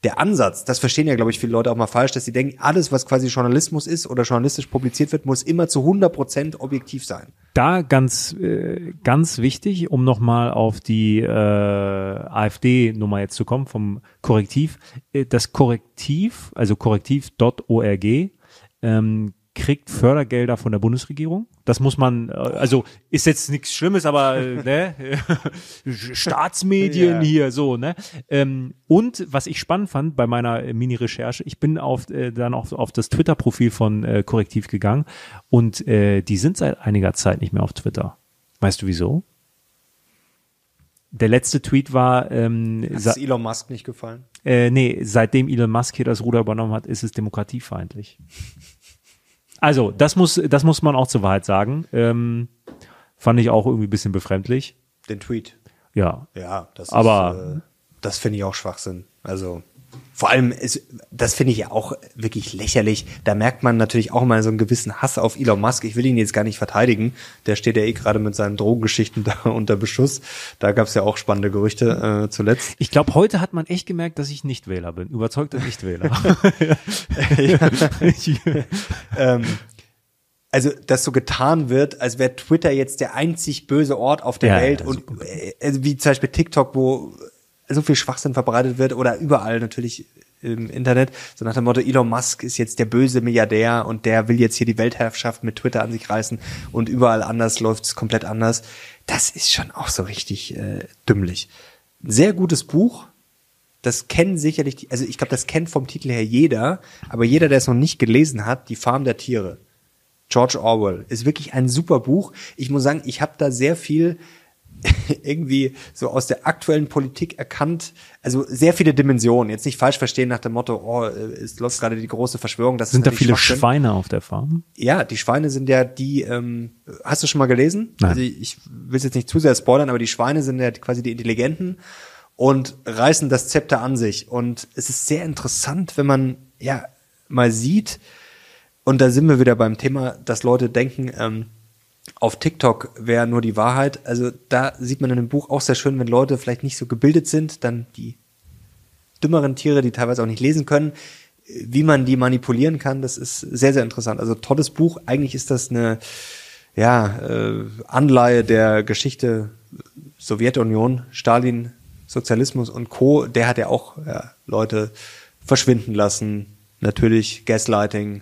der Ansatz. Das verstehen ja, glaube ich, viele Leute auch mal falsch, dass sie denken, alles, was quasi Journalismus ist oder journalistisch publiziert wird, muss immer zu 100 Prozent objektiv sein. Da ganz, äh, ganz wichtig, um nochmal auf die äh, AfD-Nummer jetzt zu kommen, vom Korrektiv. Äh, das Korrektiv, also korrektiv.org, ähm, kriegt Fördergelder von der Bundesregierung. Das muss man, äh, also ist jetzt nichts Schlimmes, aber äh, [laughs] ne? [laughs] Staatsmedien ja. hier so, ne? Ähm, und was ich spannend fand bei meiner Mini-Recherche, ich bin auf äh, dann auch auf das Twitter-Profil von Korrektiv gegangen und die sind seit einiger Zeit nicht mehr auf Twitter. Weißt du wieso? Der letzte Tweet war. Ähm, hat es Elon Musk nicht gefallen? Äh, nee, seitdem Elon Musk hier das Ruder übernommen hat, ist es demokratiefeindlich. Also, das muss, das muss man auch zur Wahrheit sagen. Ähm, fand ich auch irgendwie ein bisschen befremdlich. Den Tweet. Ja. Ja, das Aber, ist, äh, das finde ich auch Schwachsinn. Also, vor allem, ist, das finde ich ja auch wirklich lächerlich. Da merkt man natürlich auch mal so einen gewissen Hass auf Elon Musk. Ich will ihn jetzt gar nicht verteidigen. Der steht ja eh gerade mit seinen Drogengeschichten [laughs] da unter Beschuss. Da gab es ja auch spannende Gerüchte äh, zuletzt. Ich glaube, heute hat man echt gemerkt, dass ich Nichtwähler bin. Überzeugter Nichtwähler. [laughs] [laughs] ähm, also, dass so getan wird, als wäre Twitter jetzt der einzig böse Ort auf der ja, Welt ja, und äh, also wie zum Beispiel TikTok, wo so viel Schwachsinn verbreitet wird oder überall natürlich im Internet, so nach dem Motto, Elon Musk ist jetzt der böse Milliardär und der will jetzt hier die Weltherrschaft mit Twitter an sich reißen und überall anders läuft es komplett anders. Das ist schon auch so richtig äh, dümmlich. Sehr gutes Buch. Das kennen sicherlich, die, also ich glaube, das kennt vom Titel her jeder, aber jeder, der es noch nicht gelesen hat, Die Farm der Tiere. George Orwell ist wirklich ein super Buch. Ich muss sagen, ich habe da sehr viel [laughs] irgendwie so aus der aktuellen Politik erkannt, also sehr viele Dimensionen. Jetzt nicht falsch verstehen nach dem Motto, oh, es läuft gerade die große Verschwörung. Das sind da viele Schweine auf der Farm? Ja, die Schweine sind ja die, ähm, hast du schon mal gelesen? Nein. Also ich will jetzt nicht zu sehr spoilern, aber die Schweine sind ja quasi die Intelligenten und reißen das Zepter an sich. Und es ist sehr interessant, wenn man ja mal sieht, und da sind wir wieder beim Thema, dass Leute denken, ähm, auf TikTok wäre nur die Wahrheit. Also da sieht man in dem Buch auch sehr schön, wenn Leute vielleicht nicht so gebildet sind, dann die dümmeren Tiere, die teilweise auch nicht lesen können, wie man die manipulieren kann, das ist sehr, sehr interessant. Also tolles Buch. Eigentlich ist das eine ja, äh, Anleihe der Geschichte Sowjetunion, Stalin, Sozialismus und Co. Der hat ja auch ja, Leute verschwinden lassen. Natürlich Gaslighting,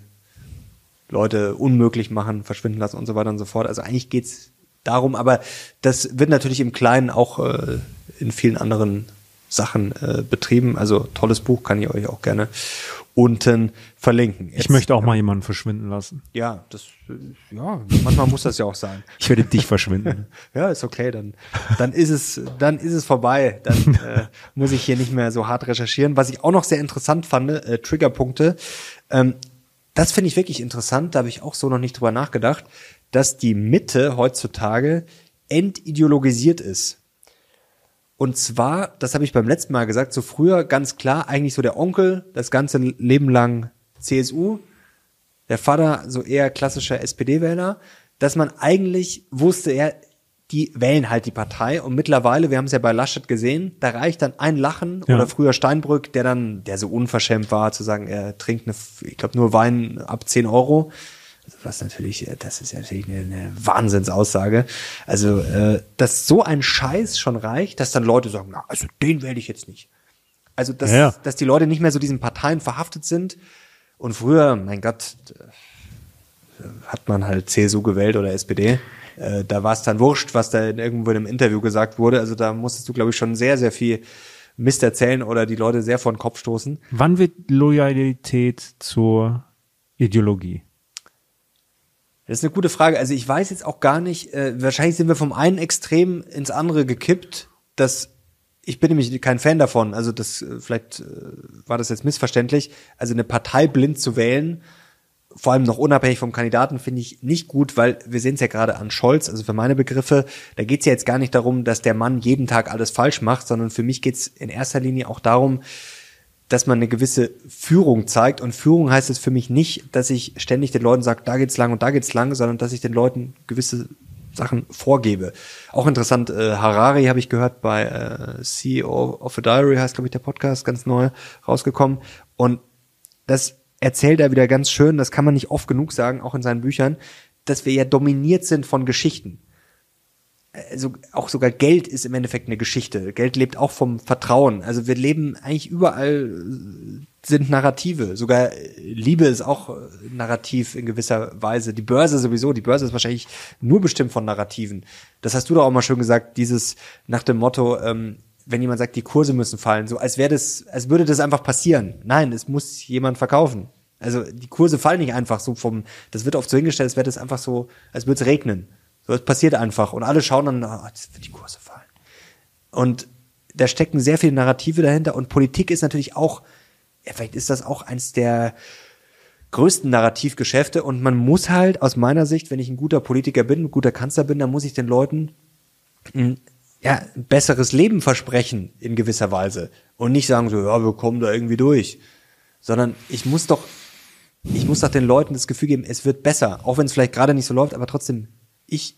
Leute unmöglich machen, verschwinden lassen und so weiter und so fort. Also eigentlich geht's darum, aber das wird natürlich im Kleinen auch äh, in vielen anderen Sachen äh, betrieben. Also tolles Buch, kann ich euch auch gerne unten verlinken. Jetzt, ich möchte auch mal jemanden verschwinden lassen. Ja, das, ja, manchmal muss das ja auch sein. [laughs] Ich werde dich verschwinden. [laughs] ja, ist okay, dann, dann ist es, dann ist es vorbei. Dann äh, muss ich hier nicht mehr so hart recherchieren. Was ich auch noch sehr interessant fand, äh, Triggerpunkte. Ähm, das finde ich wirklich interessant. Da habe ich auch so noch nicht drüber nachgedacht, dass die Mitte heutzutage entideologisiert ist. Und zwar, das habe ich beim letzten Mal gesagt, so früher ganz klar eigentlich so der Onkel, das ganze Leben lang CSU, der Vater so eher klassischer SPD-Wähler, dass man eigentlich wusste, er, die wählen halt die Partei und mittlerweile, wir haben es ja bei Laschet gesehen, da reicht dann ein Lachen ja. oder früher Steinbrück, der dann, der so unverschämt war, zu sagen, er trinkt eine, ich glaube nur Wein ab 10 Euro was natürlich, äh, das ist ja natürlich eine, eine Wahnsinnsaussage. Also, äh, dass so ein Scheiß schon reicht, dass dann Leute sagen, na, also den wähle ich jetzt nicht. Also, dass, ja. dass die Leute nicht mehr so diesen Parteien verhaftet sind. Und früher, mein Gott, äh, hat man halt CSU gewählt oder SPD. Äh, da war es dann wurscht, was da irgendwo in einem Interview gesagt wurde. Also da musstest du, glaube ich, schon sehr, sehr viel Mist erzählen oder die Leute sehr vor den Kopf stoßen. Wann wird Loyalität zur Ideologie? Das ist eine gute Frage. Also ich weiß jetzt auch gar nicht, äh, wahrscheinlich sind wir vom einen Extrem ins andere gekippt, dass ich bin nämlich kein Fan davon. Also das äh, vielleicht äh, war das jetzt missverständlich. Also eine Partei blind zu wählen, vor allem noch unabhängig vom Kandidaten, finde ich nicht gut, weil wir sehen es ja gerade an Scholz, also für meine Begriffe, da geht es ja jetzt gar nicht darum, dass der Mann jeden Tag alles falsch macht, sondern für mich geht es in erster Linie auch darum, dass man eine gewisse Führung zeigt. Und Führung heißt es für mich nicht, dass ich ständig den Leuten sage, da geht's lang und da geht's lang, sondern dass ich den Leuten gewisse Sachen vorgebe. Auch interessant, äh, Harari habe ich gehört bei äh, CEO of a Diary, heißt glaube ich der Podcast, ganz neu rausgekommen. Und das erzählt er wieder ganz schön, das kann man nicht oft genug sagen, auch in seinen Büchern, dass wir ja dominiert sind von Geschichten also auch sogar Geld ist im Endeffekt eine Geschichte. Geld lebt auch vom Vertrauen. Also wir leben eigentlich überall äh, sind Narrative. Sogar Liebe ist auch äh, Narrativ in gewisser Weise. Die Börse sowieso. Die Börse ist wahrscheinlich nur bestimmt von Narrativen. Das hast du doch auch mal schön gesagt. Dieses nach dem Motto, ähm, wenn jemand sagt, die Kurse müssen fallen, so als wäre das, als würde das einfach passieren. Nein, es muss jemand verkaufen. Also die Kurse fallen nicht einfach so vom. Das wird oft so hingestellt, als wäre das einfach so, als würde es regnen. So, es passiert einfach. Und alle schauen dann, oh, jetzt wird die Kurse fallen. Und da stecken sehr viele Narrative dahinter. Und Politik ist natürlich auch, ja, vielleicht ist das auch eins der größten Narrativgeschäfte. Und man muss halt aus meiner Sicht, wenn ich ein guter Politiker bin, ein guter Kanzler bin, dann muss ich den Leuten ein, ja, besseres Leben versprechen in gewisser Weise. Und nicht sagen so, ja, wir kommen da irgendwie durch. Sondern ich muss doch, ich muss doch den Leuten das Gefühl geben, es wird besser. Auch wenn es vielleicht gerade nicht so läuft, aber trotzdem ich,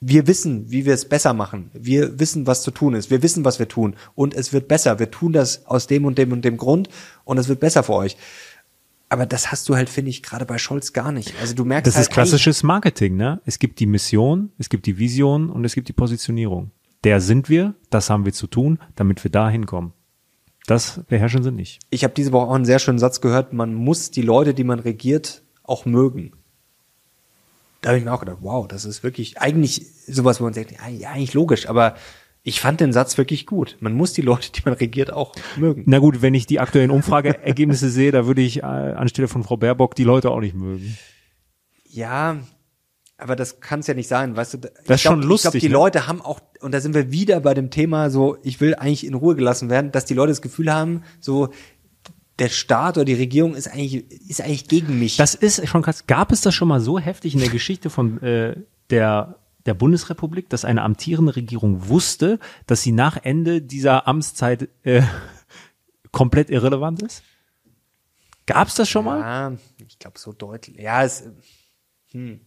wir wissen, wie wir es besser machen. Wir wissen, was zu tun ist. Wir wissen, was wir tun. Und es wird besser. Wir tun das aus dem und dem und dem Grund und es wird besser für euch. Aber das hast du halt, finde ich, gerade bei Scholz gar nicht. Also du merkst Das halt ist klassisches Marketing, ne? Es gibt die Mission, es gibt die Vision und es gibt die Positionierung. Der sind wir, das haben wir zu tun, damit wir da hinkommen. Das beherrschen sie nicht. Ich habe diese Woche auch einen sehr schönen Satz gehört, man muss die Leute, die man regiert, auch mögen da habe ich mir auch gedacht, wow, das ist wirklich eigentlich sowas, wo man sagt, ja, eigentlich logisch, aber ich fand den Satz wirklich gut. Man muss die Leute, die man regiert, auch mögen. Na gut, wenn ich die aktuellen Umfrageergebnisse [laughs] sehe, da würde ich äh, anstelle von Frau Baerbock die Leute auch nicht mögen. Ja, aber das kann es ja nicht sein, weißt du? Das ist glaub, schon lustig. Ich glaube, die ne? Leute haben auch, und da sind wir wieder bei dem Thema, so, ich will eigentlich in Ruhe gelassen werden, dass die Leute das Gefühl haben, so, der Staat oder die Regierung ist eigentlich, ist eigentlich gegen mich. Das ist schon krass. Gab es das schon mal so heftig in der [laughs] Geschichte von äh, der der Bundesrepublik, dass eine amtierende Regierung wusste, dass sie nach Ende dieser Amtszeit äh, [laughs] komplett irrelevant ist? Gab es das schon mal? Ja, ich glaube so deutlich. Ja, es. Hm.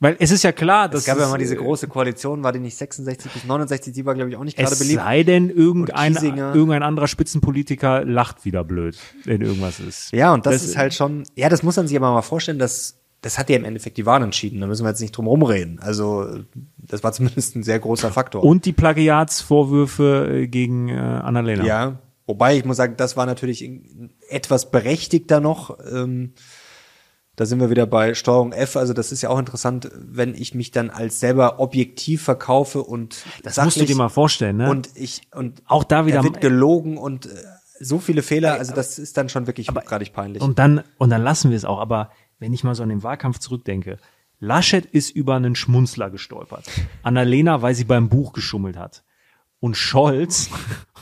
Weil es ist ja klar, dass es gab ja mal diese äh, große Koalition, war die nicht 66 bis 69, die war glaube ich auch nicht gerade beliebt. Es sei denn, irgendein, irgendein anderer Spitzenpolitiker lacht wieder blöd, wenn irgendwas ist. Ja, und das, das ist halt schon, ja, das muss man sich aber mal vorstellen, dass das hat ja im Endeffekt die Wahl entschieden. Da müssen wir jetzt nicht drum rumreden. Also das war zumindest ein sehr großer Faktor. Und die Plagiatsvorwürfe äh, gegen äh, Annalena. Ja, wobei ich muss sagen, das war natürlich etwas berechtigter noch. Ähm, Da sind wir wieder bei Steuerung F. Also das ist ja auch interessant, wenn ich mich dann als selber objektiv verkaufe und Das musst du dir mal vorstellen, ne? und ich und Auch da wieder- er wird gelogen und äh, so viele Fehler. Also das ist dann schon wirklich hochgradig peinlich. Und dann, und dann lassen wir es auch. Aber wenn ich mal so an den Wahlkampf zurückdenke, Laschet ist über einen Schmunzler gestolpert. Annalena, weil sie beim Buch geschummelt hat. Und Scholz,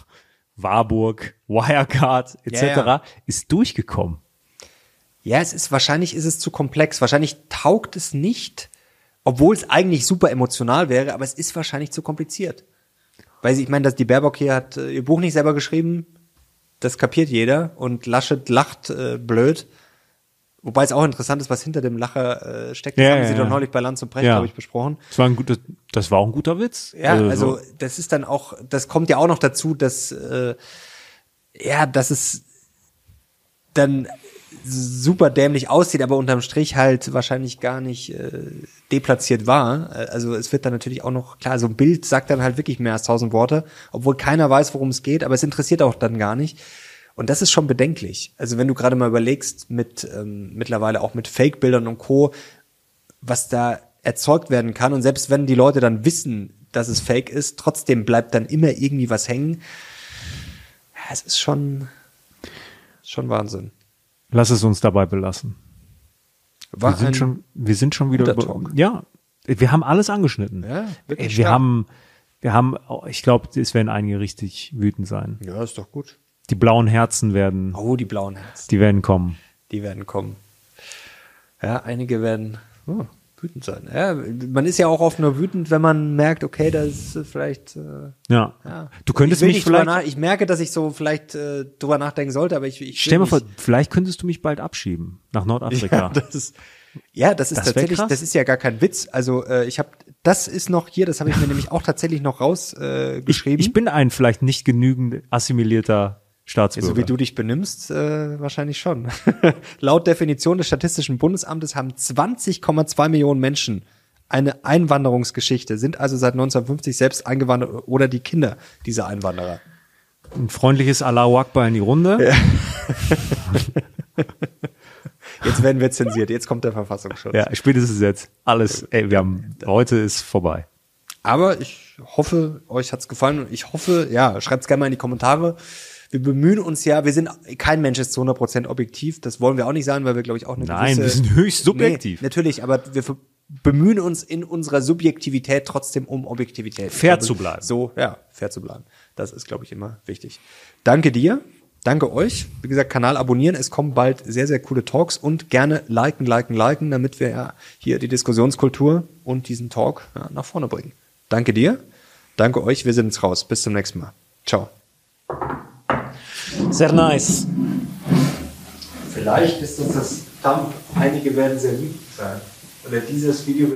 [laughs] Warburg, Wirecard etc. Ja, ja. ist durchgekommen. Ja, es ist wahrscheinlich ist es zu komplex. Wahrscheinlich taugt es nicht, obwohl es eigentlich super emotional wäre, aber es ist wahrscheinlich zu kompliziert. Weil ich meine, dass die Baerbock hier hat äh, ihr Buch nicht selber geschrieben, das kapiert jeder und Laschet lacht äh, blöd. Wobei es auch interessant ist, was hinter dem Lacher äh, steckt. Das Ja, haben ja, sie ja. doch neulich bei Lanz und Brecht, Ja. glaube ich, besprochen. Das war ein guter, das war auch ein guter Witz. Ja, also so. das ist dann auch, das kommt ja auch noch dazu, dass äh, ja, dass es dann super dämlich aussieht, aber unterm Strich halt wahrscheinlich gar nicht äh, deplatziert war. Äh, Also es wird dann natürlich auch noch, klar, so ein Bild sagt dann halt wirklich mehr als tausend Worte, obwohl keiner weiß, worum es geht, aber es interessiert auch dann gar nicht. Und das ist schon bedenklich. Also wenn du gerade mal überlegst, mit ähm, mittlerweile auch mit Fake-Bildern und Co., was da erzeugt werden kann. Und selbst wenn die Leute dann wissen, dass es fake ist, trotzdem bleibt dann immer irgendwie was hängen. Es ist schon, schon Wahnsinn. Lass es uns dabei belassen. War Wir sind schon, wir sind schon wieder über, ja, wir haben alles angeschnitten. Ja, wir stark. haben, wir haben, ich glaube, es werden einige richtig wütend sein. Ja, ist doch gut. Die blauen Herzen werden, Oh, die blauen Herzen, die werden kommen. die werden kommen. Ja, einige werden oh, wütend sein. Ja, man ist ja auch oft nur wütend, wenn man merkt, okay, das ist äh, vielleicht. Äh, Ja. ja. Du könntest mich vielleicht, Nach, ich merke, dass ich so vielleicht äh, drüber nachdenken sollte, aber ich, ich stell mal vor, vielleicht könntest du mich bald abschieben nach Nordafrika. [laughs] Ja, das ist, ja, das ist Das tatsächlich, das ist ja gar kein Witz. Also äh, ich habe, das ist noch hier, das habe ich mir [laughs] nämlich auch tatsächlich noch rausgeschrieben. Äh, ich, ich bin ein vielleicht nicht genügend assimilierter Staatsbürger. so wie du dich benimmst, äh, wahrscheinlich schon. [laughs] Laut Definition des Statistischen Bundesamtes haben 20,2 Millionen Menschen eine Einwanderungsgeschichte, sind also seit 1950 selbst eingewandert oder die Kinder dieser Einwanderer. Ein freundliches Allahu Akbar in die Runde. [laughs] Jetzt werden wir zensiert, jetzt kommt der Verfassungsschutz. Ja, spätestens jetzt. Alles, ey, wir haben, heute ist vorbei. Aber ich hoffe, euch hat's gefallen und ich hoffe, ja, schreibt's gerne mal in die Kommentare. Wir bemühen uns ja, wir sind, kein Mensch ist zu 100% objektiv, das wollen wir auch nicht sein, weil wir, glaube ich, auch eine Nein, gewisse... wir sind höchst subjektiv. Nee, natürlich, aber wir bemühen uns in unserer Subjektivität trotzdem um Objektivität. Fair zu bleiben. So, ja, fair zu bleiben. Das ist, glaube ich, immer wichtig. Danke dir. Danke euch. Wie gesagt, Kanal abonnieren. Es kommen bald sehr, sehr coole Talks und gerne liken, liken, liken, damit wir ja hier die Diskussionskultur und diesen Talk ja, nach vorne bringen. Danke dir. Danke euch. Wir sind jetzt raus. Bis zum nächsten Mal. Ciao. Sehr nice. Vielleicht ist das das Thumb. Einige werden sehr lieb sein. Oder dieses Video